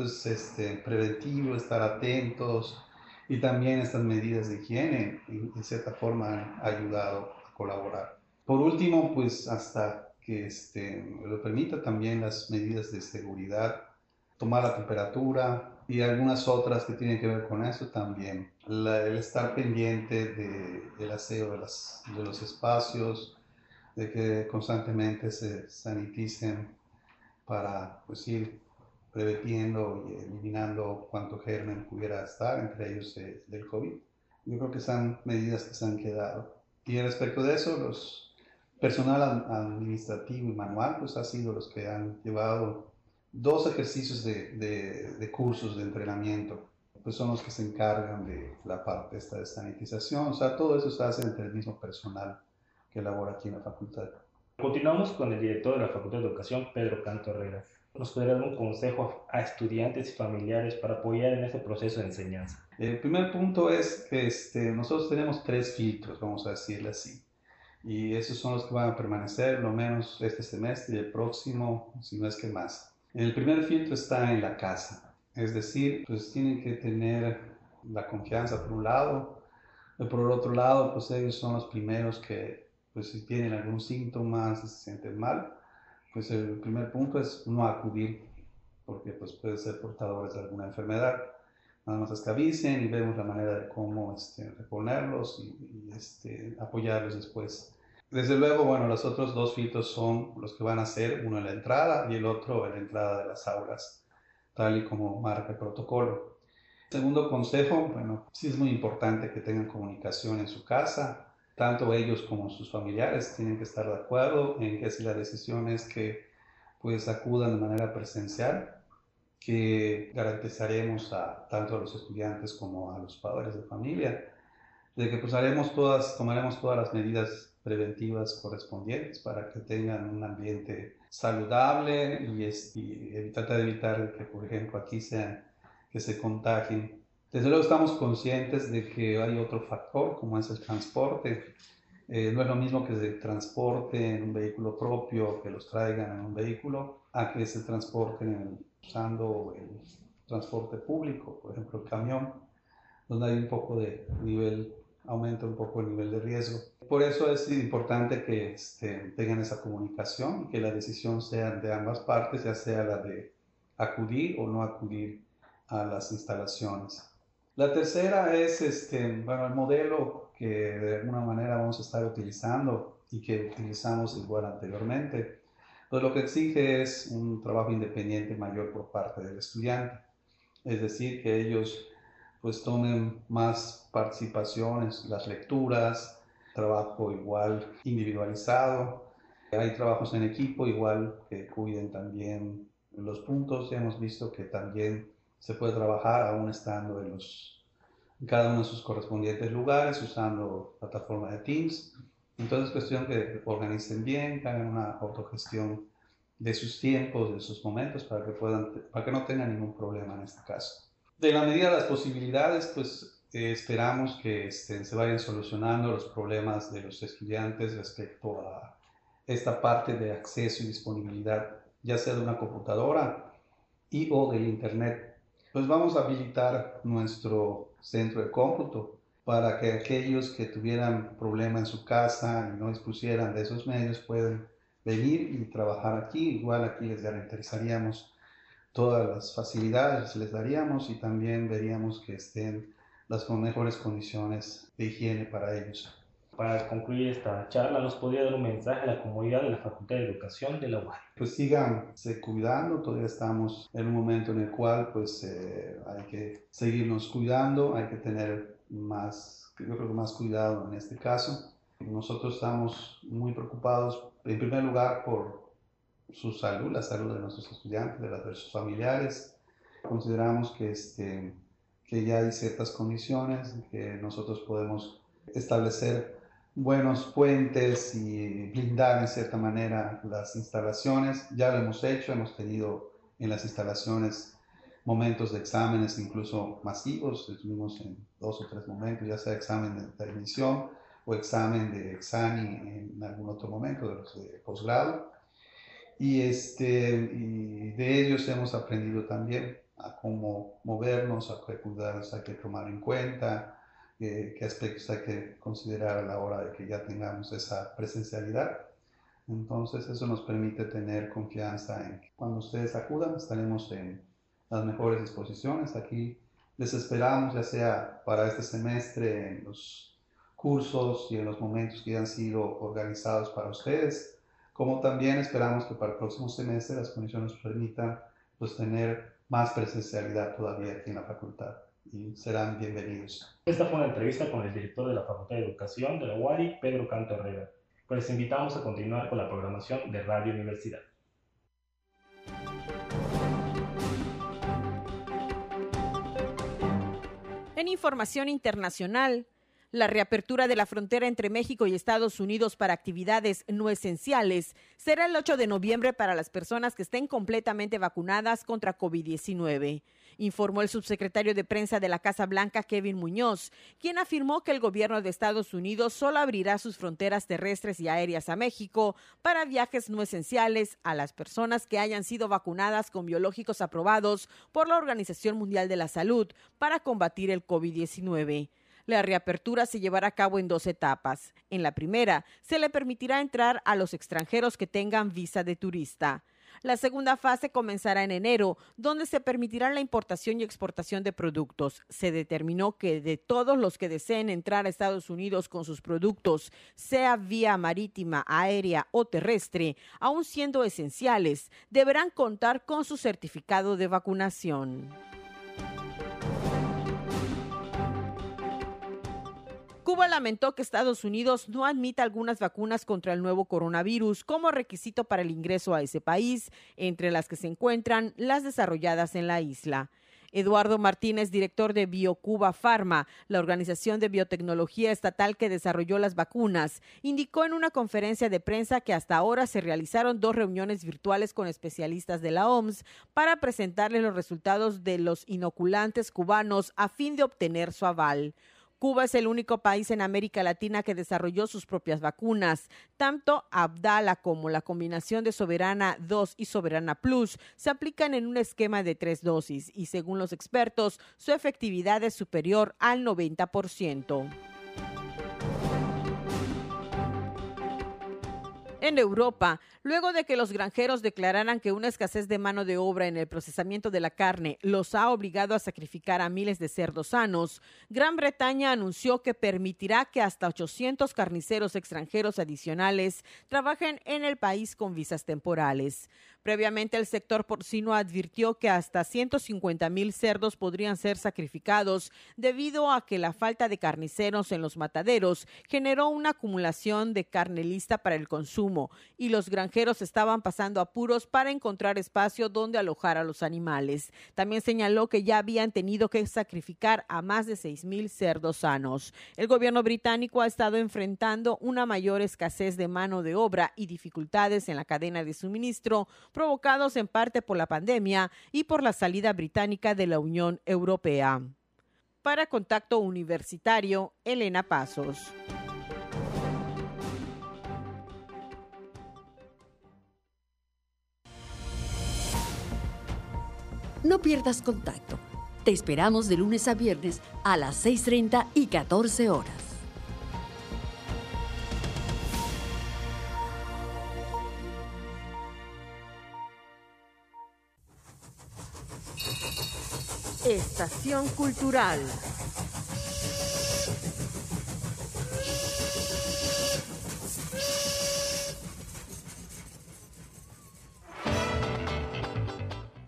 pues este, preventivo, estar atentos y también estas medidas de higiene de cierta forma han ayudado a colaborar. Por último, pues hasta que este, lo permita también las medidas de seguridad, tomar la temperatura y algunas otras que tienen que ver con eso también. el estar pendiente del de, aseo de, las, de los espacios, de que constantemente se saniticen para pues, ir preveniendo y eliminando cuanto germen pudiera estar, entre ellos del COVID. Yo creo que son medidas que se han quedado. Y respecto de eso, los personal administrativo y manual, pues ha sido los que han llevado dos ejercicios de, de, de cursos de entrenamiento pues son los que se encargan de la parte esta de sanitización. O sea, todo eso se hace entre el mismo personal que labora aquí en la facultad. Continuamos con el director de la Facultad de Educación, Pedro Canto Herrera nos podría dar un consejo a estudiantes y familiares para apoyar en este proceso de enseñanza? El primer punto es este, nosotros tenemos tres filtros, vamos a decirle así. Y esos son los que van a permanecer lo menos este semestre y el próximo, si no es que más. El primer filtro está en la casa. Es decir, pues tienen que tener la confianza por un lado. Y por el otro lado, pues ellos son los primeros que, pues si tienen algún síntoma, si se sienten mal, pues el primer punto es no acudir, porque pues pueden ser portadores de alguna enfermedad. Nada más es y vemos la manera de cómo este, reponerlos y, este, apoyarlos después. Desde luego, bueno, los otros dos filtros son los que van a ser, uno en la entrada y el otro en la entrada de las aulas, tal y como marca el protocolo. Segundo consejo, bueno, sí es muy importante que tengan comunicación en su casa, tanto ellos como sus familiares tienen que estar de acuerdo en que si la decisión es que pues acudan de manera presencial, que garantizaremos a tanto a los estudiantes como a los padres de familia, de que pues haremos todas, tomaremos todas las medidas preventivas correspondientes para que tengan un ambiente saludable y, y tratar de evitar que, por ejemplo, aquí sean, que se contagien desde luego estamos conscientes de que hay otro factor, como es el transporte. Eh, no es lo mismo que se transporte en un vehículo propio, que los traigan en un vehículo, a que se transporten usando el transporte público, por ejemplo el camión, donde hay un poco de nivel, aumenta un poco el nivel de riesgo. Por eso es importante que este, tengan esa comunicación, que la decisión sea de ambas partes, ya sea la de acudir o no acudir a las instalaciones. La tercera es este, bueno, el modelo que de alguna manera vamos a estar utilizando y que utilizamos igual anteriormente. Pues lo que exige es un trabajo independiente mayor por parte del estudiante. Es decir, que ellos pues tomen más participaciones, las lecturas, trabajo igual individualizado. Hay trabajos en equipo igual que cuiden también los puntos. Ya hemos visto que también se puede trabajar aún estando en, los, cada uno de sus correspondientes lugares usando plataforma de Teams. Entonces es cuestión que organicen bien, que hagan una autogestión de sus tiempos, de sus momentos, para que, puedan, para que no tengan ningún problema en este caso. De la medida de las posibilidades, pues eh, esperamos que este, se vayan solucionando los problemas de los estudiantes respecto a esta parte de acceso y disponibilidad, ya sea de una computadora y o del Internet pues vamos a habilitar nuestro centro de cómputo para que aquellos que tuvieran problema en su casa y no dispusieran de esos medios puedan venir y trabajar aquí. Igual aquí les garantizaríamos todas las facilidades, les daríamos y también veríamos que estén las mejores condiciones de higiene para ellos. Para concluir esta charla, ¿nos podría dar un mensaje a la comunidad de la Facultad de Educación de la UAD? Pues síganse cuidando, todavía estamos en un momento en el cual pues eh, hay que seguirnos cuidando, hay que tener más, yo creo que más cuidado en este caso. Nosotros estamos muy preocupados, en primer lugar, por su salud, la salud de nuestros estudiantes, de, de sus familiares. Consideramos que, este, que ya hay ciertas condiciones que nosotros podemos establecer buenos puentes y blindar en cierta manera las instalaciones. Ya lo hemos hecho, hemos tenido en las instalaciones momentos de exámenes incluso masivos, estuvimos en dos o tres momentos, ya sea examen de admisión o examen de examen en algún otro momento de los de posgrado. Y, este, y de ellos hemos aprendido también a cómo movernos, a qué cuidados hay que tomar en cuenta, qué, aspectos hay que considerar a la hora de que ya tengamos esa presencialidad. Entonces eso nos permite tener confianza en que cuando ustedes acudan estaremos en las mejores disposiciones. Aquí les esperamos ya sea para este semestre en los cursos y en los momentos que han sido organizados para ustedes, como también esperamos que para el próximo semestre las condiciones nos permitan pues tener más presencialidad todavía aquí en la facultad y serán bienvenidos. Esta fue una entrevista con el director de la Facultad de Educación de la UARI, Pedro Canto Herrera. Pues les invitamos a continuar con la programación de Radio Universidad. En información internacional, la reapertura de la frontera entre México y Estados Unidos para actividades no esenciales será el 8 de noviembre para las personas que estén completamente vacunadas contra COVID-19 informó el subsecretario de prensa de la Casa Blanca, Kevin Muñoz, quien afirmó que el gobierno de Estados Unidos solo abrirá sus fronteras terrestres y aéreas a México para viajes no esenciales a las personas que hayan sido vacunadas con biológicos aprobados por la Organización Mundial de la Salud para combatir el COVID-19. La reapertura se llevará a cabo en dos etapas. En la primera, se le permitirá entrar a los extranjeros que tengan visa de turista. La segunda fase comenzará en enero, donde se permitirá la importación y exportación de productos. Se determinó que de todos los que deseen entrar a Estados Unidos con sus productos, sea vía marítima, aérea o terrestre, aun siendo esenciales, deberán contar con su certificado de vacunación. Cuba lamentó que Estados Unidos no admita algunas vacunas contra el nuevo coronavirus como requisito para el ingreso a ese país, entre las que se encuentran las desarrolladas en la isla. Eduardo Martínez, director de BioCuba Pharma, la organización de biotecnología estatal que desarrolló las vacunas, indicó en una conferencia de prensa que hasta ahora se realizaron dos reuniones virtuales con especialistas de la OMS para presentarles los resultados de los inoculantes cubanos a fin de obtener su aval. Cuba es el único país en América Latina que desarrolló sus propias vacunas. Tanto Abdala como la combinación de Soberana 2 y Soberana Plus se aplican en un esquema de tres dosis y según los expertos su efectividad es superior al 90%. En Europa, luego de que los granjeros declararan que una escasez de mano de obra en el procesamiento de la carne los ha obligado a sacrificar a miles de cerdos sanos, Gran Bretaña anunció que permitirá que hasta 800 carniceros extranjeros adicionales trabajen en el país con visas temporales. Previamente, el sector porcino advirtió que hasta 150 mil cerdos podrían ser sacrificados debido a que la falta de carniceros en los mataderos generó una acumulación de carne lista para el consumo y los granjeros estaban pasando apuros para encontrar espacio donde alojar a los animales. También señaló que ya habían tenido que sacrificar a más de 6 mil cerdos sanos. El gobierno británico ha estado enfrentando una mayor escasez de mano de obra y dificultades en la cadena de suministro provocados en parte por la pandemia y por la salida británica de la Unión Europea. Para Contacto Universitario, Elena Pasos. No pierdas contacto. Te esperamos de lunes a viernes a las 6.30 y 14 horas. Estación Cultural.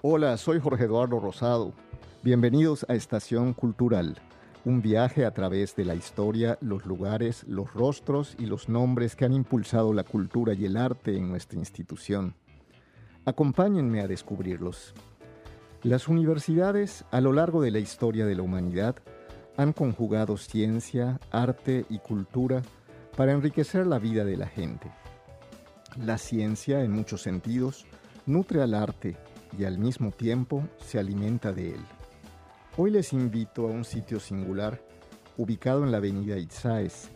Hola, soy Jorge Eduardo Rosado. Bienvenidos a Estación Cultural, un viaje a través de la historia, los lugares, los rostros y los nombres que han impulsado la cultura y el arte en nuestra institución. Acompáñenme a descubrirlos. Las universidades, a lo largo de la historia de la humanidad, han conjugado ciencia, arte y cultura para enriquecer la vida de la gente. La ciencia, en muchos sentidos, nutre al arte y al mismo tiempo se alimenta de él. Hoy les invito a un sitio singular ubicado en la avenida Itzáez,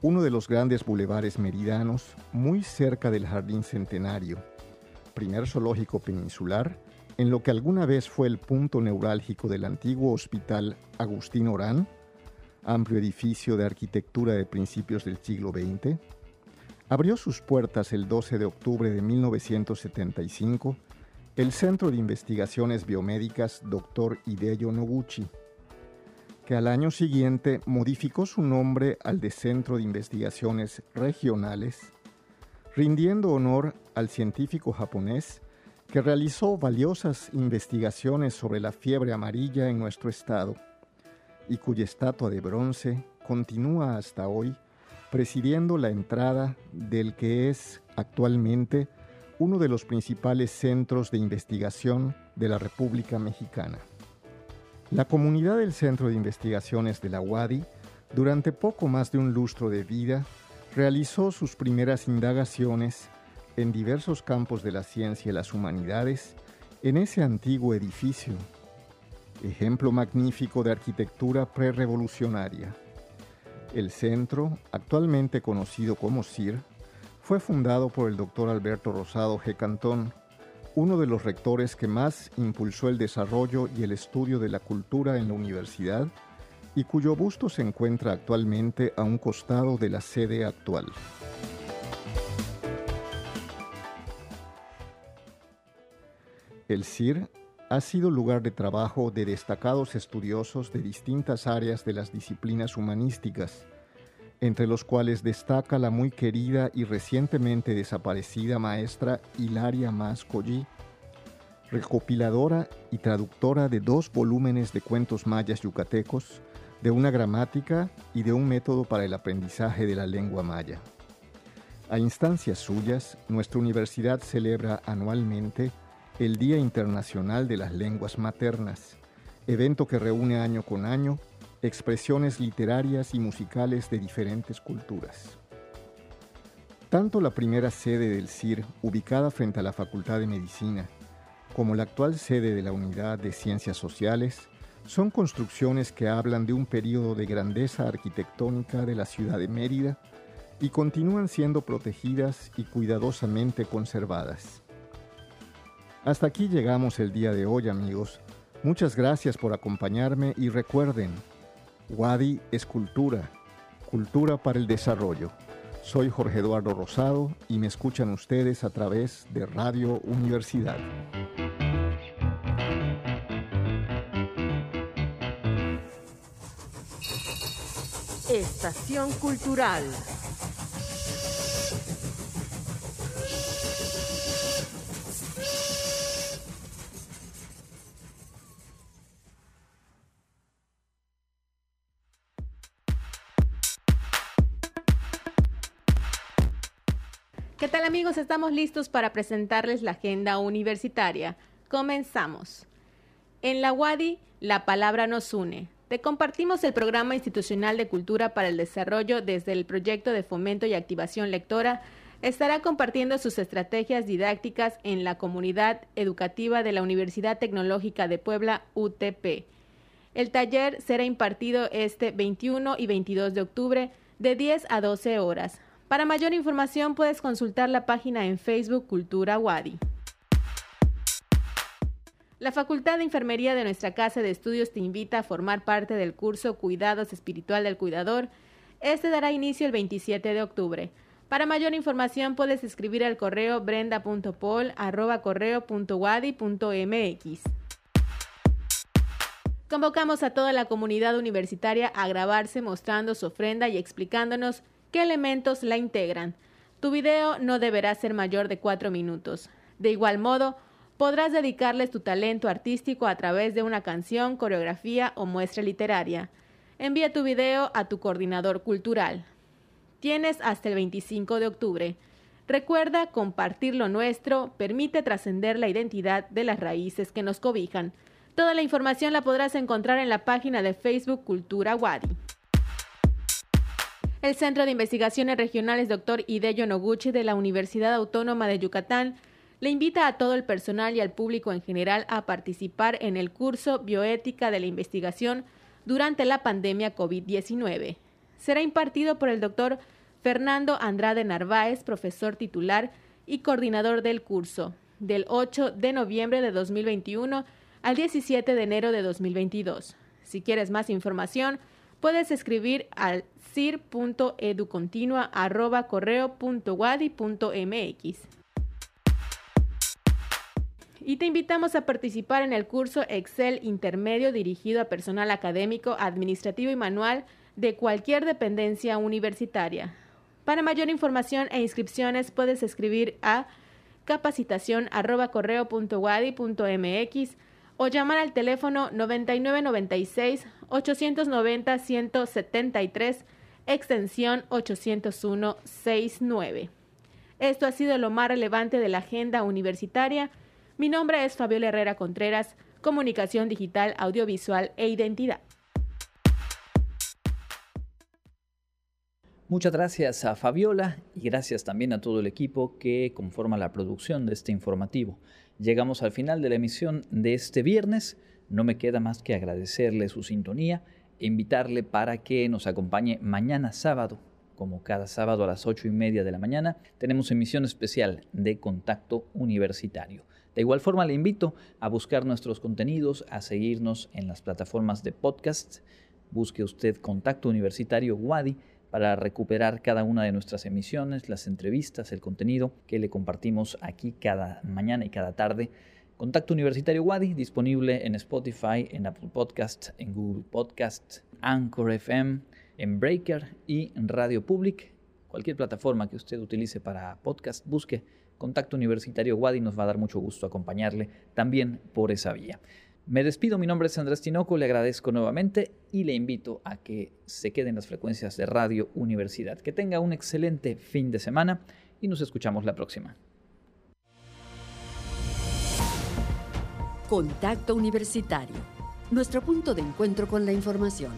uno de los grandes bulevares meridanos muy cerca del Jardín Centenario, primer zoológico peninsular en lo que alguna vez fue el punto neurálgico del antiguo hospital Agustín Orán, amplio edificio de arquitectura de principios del siglo XX, abrió sus puertas el 12 de octubre de 1975 el Centro de Investigaciones Biomédicas Dr. Hideo Noguchi, que al año siguiente modificó su nombre al de Centro de Investigaciones Regionales, rindiendo honor al científico japonés que realizó valiosas investigaciones sobre la fiebre amarilla en nuestro estado y cuya estatua de bronce continúa hasta hoy presidiendo la entrada del que es actualmente uno de los principales centros de investigación de la República Mexicana. La comunidad del Centro de Investigaciones de la UADI, durante poco más de un lustro de vida, realizó sus primeras indagaciones en diversos campos de la ciencia y las humanidades en ese antiguo edificio, ejemplo magnífico de arquitectura prerevolucionaria. El centro, actualmente conocido como CIR, fue fundado por el doctor Alberto Rosado G. Cantón, uno de los rectores que más impulsó el desarrollo y el estudio de la cultura en la universidad y cuyo busto se encuentra actualmente a un costado de la sede actual. El CIR ha sido lugar de trabajo de destacados estudiosos de distintas áreas de las disciplinas humanísticas, entre los cuales destaca la muy querida y recientemente desaparecida maestra Hilaria Mascollí, recopiladora y traductora de dos volúmenes de cuentos mayas yucatecos, de una gramática y de un método para el aprendizaje de la lengua maya. A instancias suyas, nuestra universidad celebra anualmente el Día Internacional de las Lenguas Maternas, evento que reúne año con año expresiones literarias y musicales de diferentes culturas. Tanto la primera sede del CIR, ubicada frente a la Facultad de Medicina, como la actual sede de la Unidad de Ciencias Sociales, son construcciones que hablan de un periodo de grandeza arquitectónica de la ciudad de Mérida y continúan siendo protegidas y cuidadosamente conservadas. Hasta aquí llegamos el día de hoy amigos. Muchas gracias por acompañarme y recuerden, Wadi es cultura, cultura para el desarrollo. Soy Jorge Eduardo Rosado y me escuchan ustedes a través de Radio Universidad. Estación Cultural. Tal amigos? Estamos listos para presentarles la agenda universitaria. Comenzamos. En la UADI, la palabra nos une. Te compartimos el programa institucional de cultura para el desarrollo desde el proyecto de fomento y activación lectora. Estará compartiendo sus estrategias didácticas en la comunidad educativa de la Universidad Tecnológica de Puebla, UTP. El taller será impartido este 21 y 22 de octubre de 10 a 12 horas. Para mayor información puedes consultar la página en Facebook Cultura Wadi. La Facultad de Enfermería de nuestra Casa de Estudios te invita a formar parte del curso Cuidados Espiritual del Cuidador. Este dará inicio el 27 de octubre. Para mayor información puedes escribir al correo brenda.pol.correo.wadi.mx. Convocamos a toda la comunidad universitaria a grabarse mostrando su ofrenda y explicándonos qué elementos la integran. Tu video no deberá ser mayor de 4 minutos. De igual modo, podrás dedicarles tu talento artístico a través de una canción, coreografía o muestra literaria. Envía tu video a tu coordinador cultural. Tienes hasta el 25 de octubre. Recuerda, compartir lo nuestro permite trascender la identidad de las raíces que nos cobijan. Toda la información la podrás encontrar en la página de Facebook Cultura Wadi. El Centro de Investigaciones Regionales Dr. Hideyo Noguchi de la Universidad Autónoma de Yucatán le invita a todo el personal y al público en general a participar en el curso Bioética de la Investigación durante la pandemia COVID-19. Será impartido por el doctor Fernando Andrade Narváez, profesor titular y coordinador del curso, del 8 de noviembre de 2021 al 17 de enero de 2022. Si quieres más información, puedes escribir al cir.educontinua.correo.wadi.mx y te invitamos a participar en el curso Excel Intermedio dirigido a personal académico, administrativo y manual de cualquier dependencia universitaria. Para mayor información e inscripciones puedes escribir a capacitación@correo.wadi.mx o llamar al teléfono 9996 890 173 extensión 80169. Esto ha sido lo más relevante de la agenda universitaria. Mi nombre es Fabiola Herrera Contreras, Comunicación Digital, Audiovisual e Identidad. Muchas gracias a Fabiola y gracias también a todo el equipo que conforma la producción de este informativo. Llegamos al final de la emisión de este viernes. No me queda más que agradecerle su sintonía invitarle para que nos acompañe mañana sábado, como cada sábado a las ocho y media de la mañana. Tenemos emisión especial de Contacto Universitario. De igual forma, le invito a buscar nuestros contenidos, a seguirnos en las plataformas de podcast. Busque usted Contacto Universitario Wadi para recuperar cada una de nuestras emisiones, las entrevistas, el contenido que le compartimos aquí cada mañana y cada tarde. Contacto Universitario Wadi, disponible en Spotify, en Apple Podcast, en Google Podcast, Anchor FM, en Breaker y en Radio Public. Cualquier plataforma que usted utilice para podcast, busque Contacto Universitario Wadi nos va a dar mucho gusto acompañarle también por esa vía. Me despido, mi nombre es Andrés Tinoco, le agradezco nuevamente y le invito a que se queden las frecuencias de Radio Universidad. Que tenga un excelente fin de semana y nos escuchamos la próxima. Contacto Universitario, nuestro punto de encuentro con la información.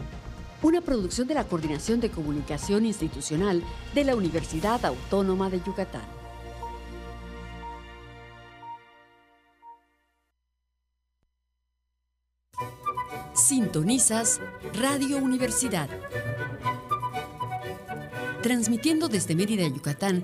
Una producción de la Coordinación de Comunicación Institucional de la Universidad Autónoma de Yucatán. Sintonizas Radio Universidad. Transmitiendo desde Mérida, Yucatán,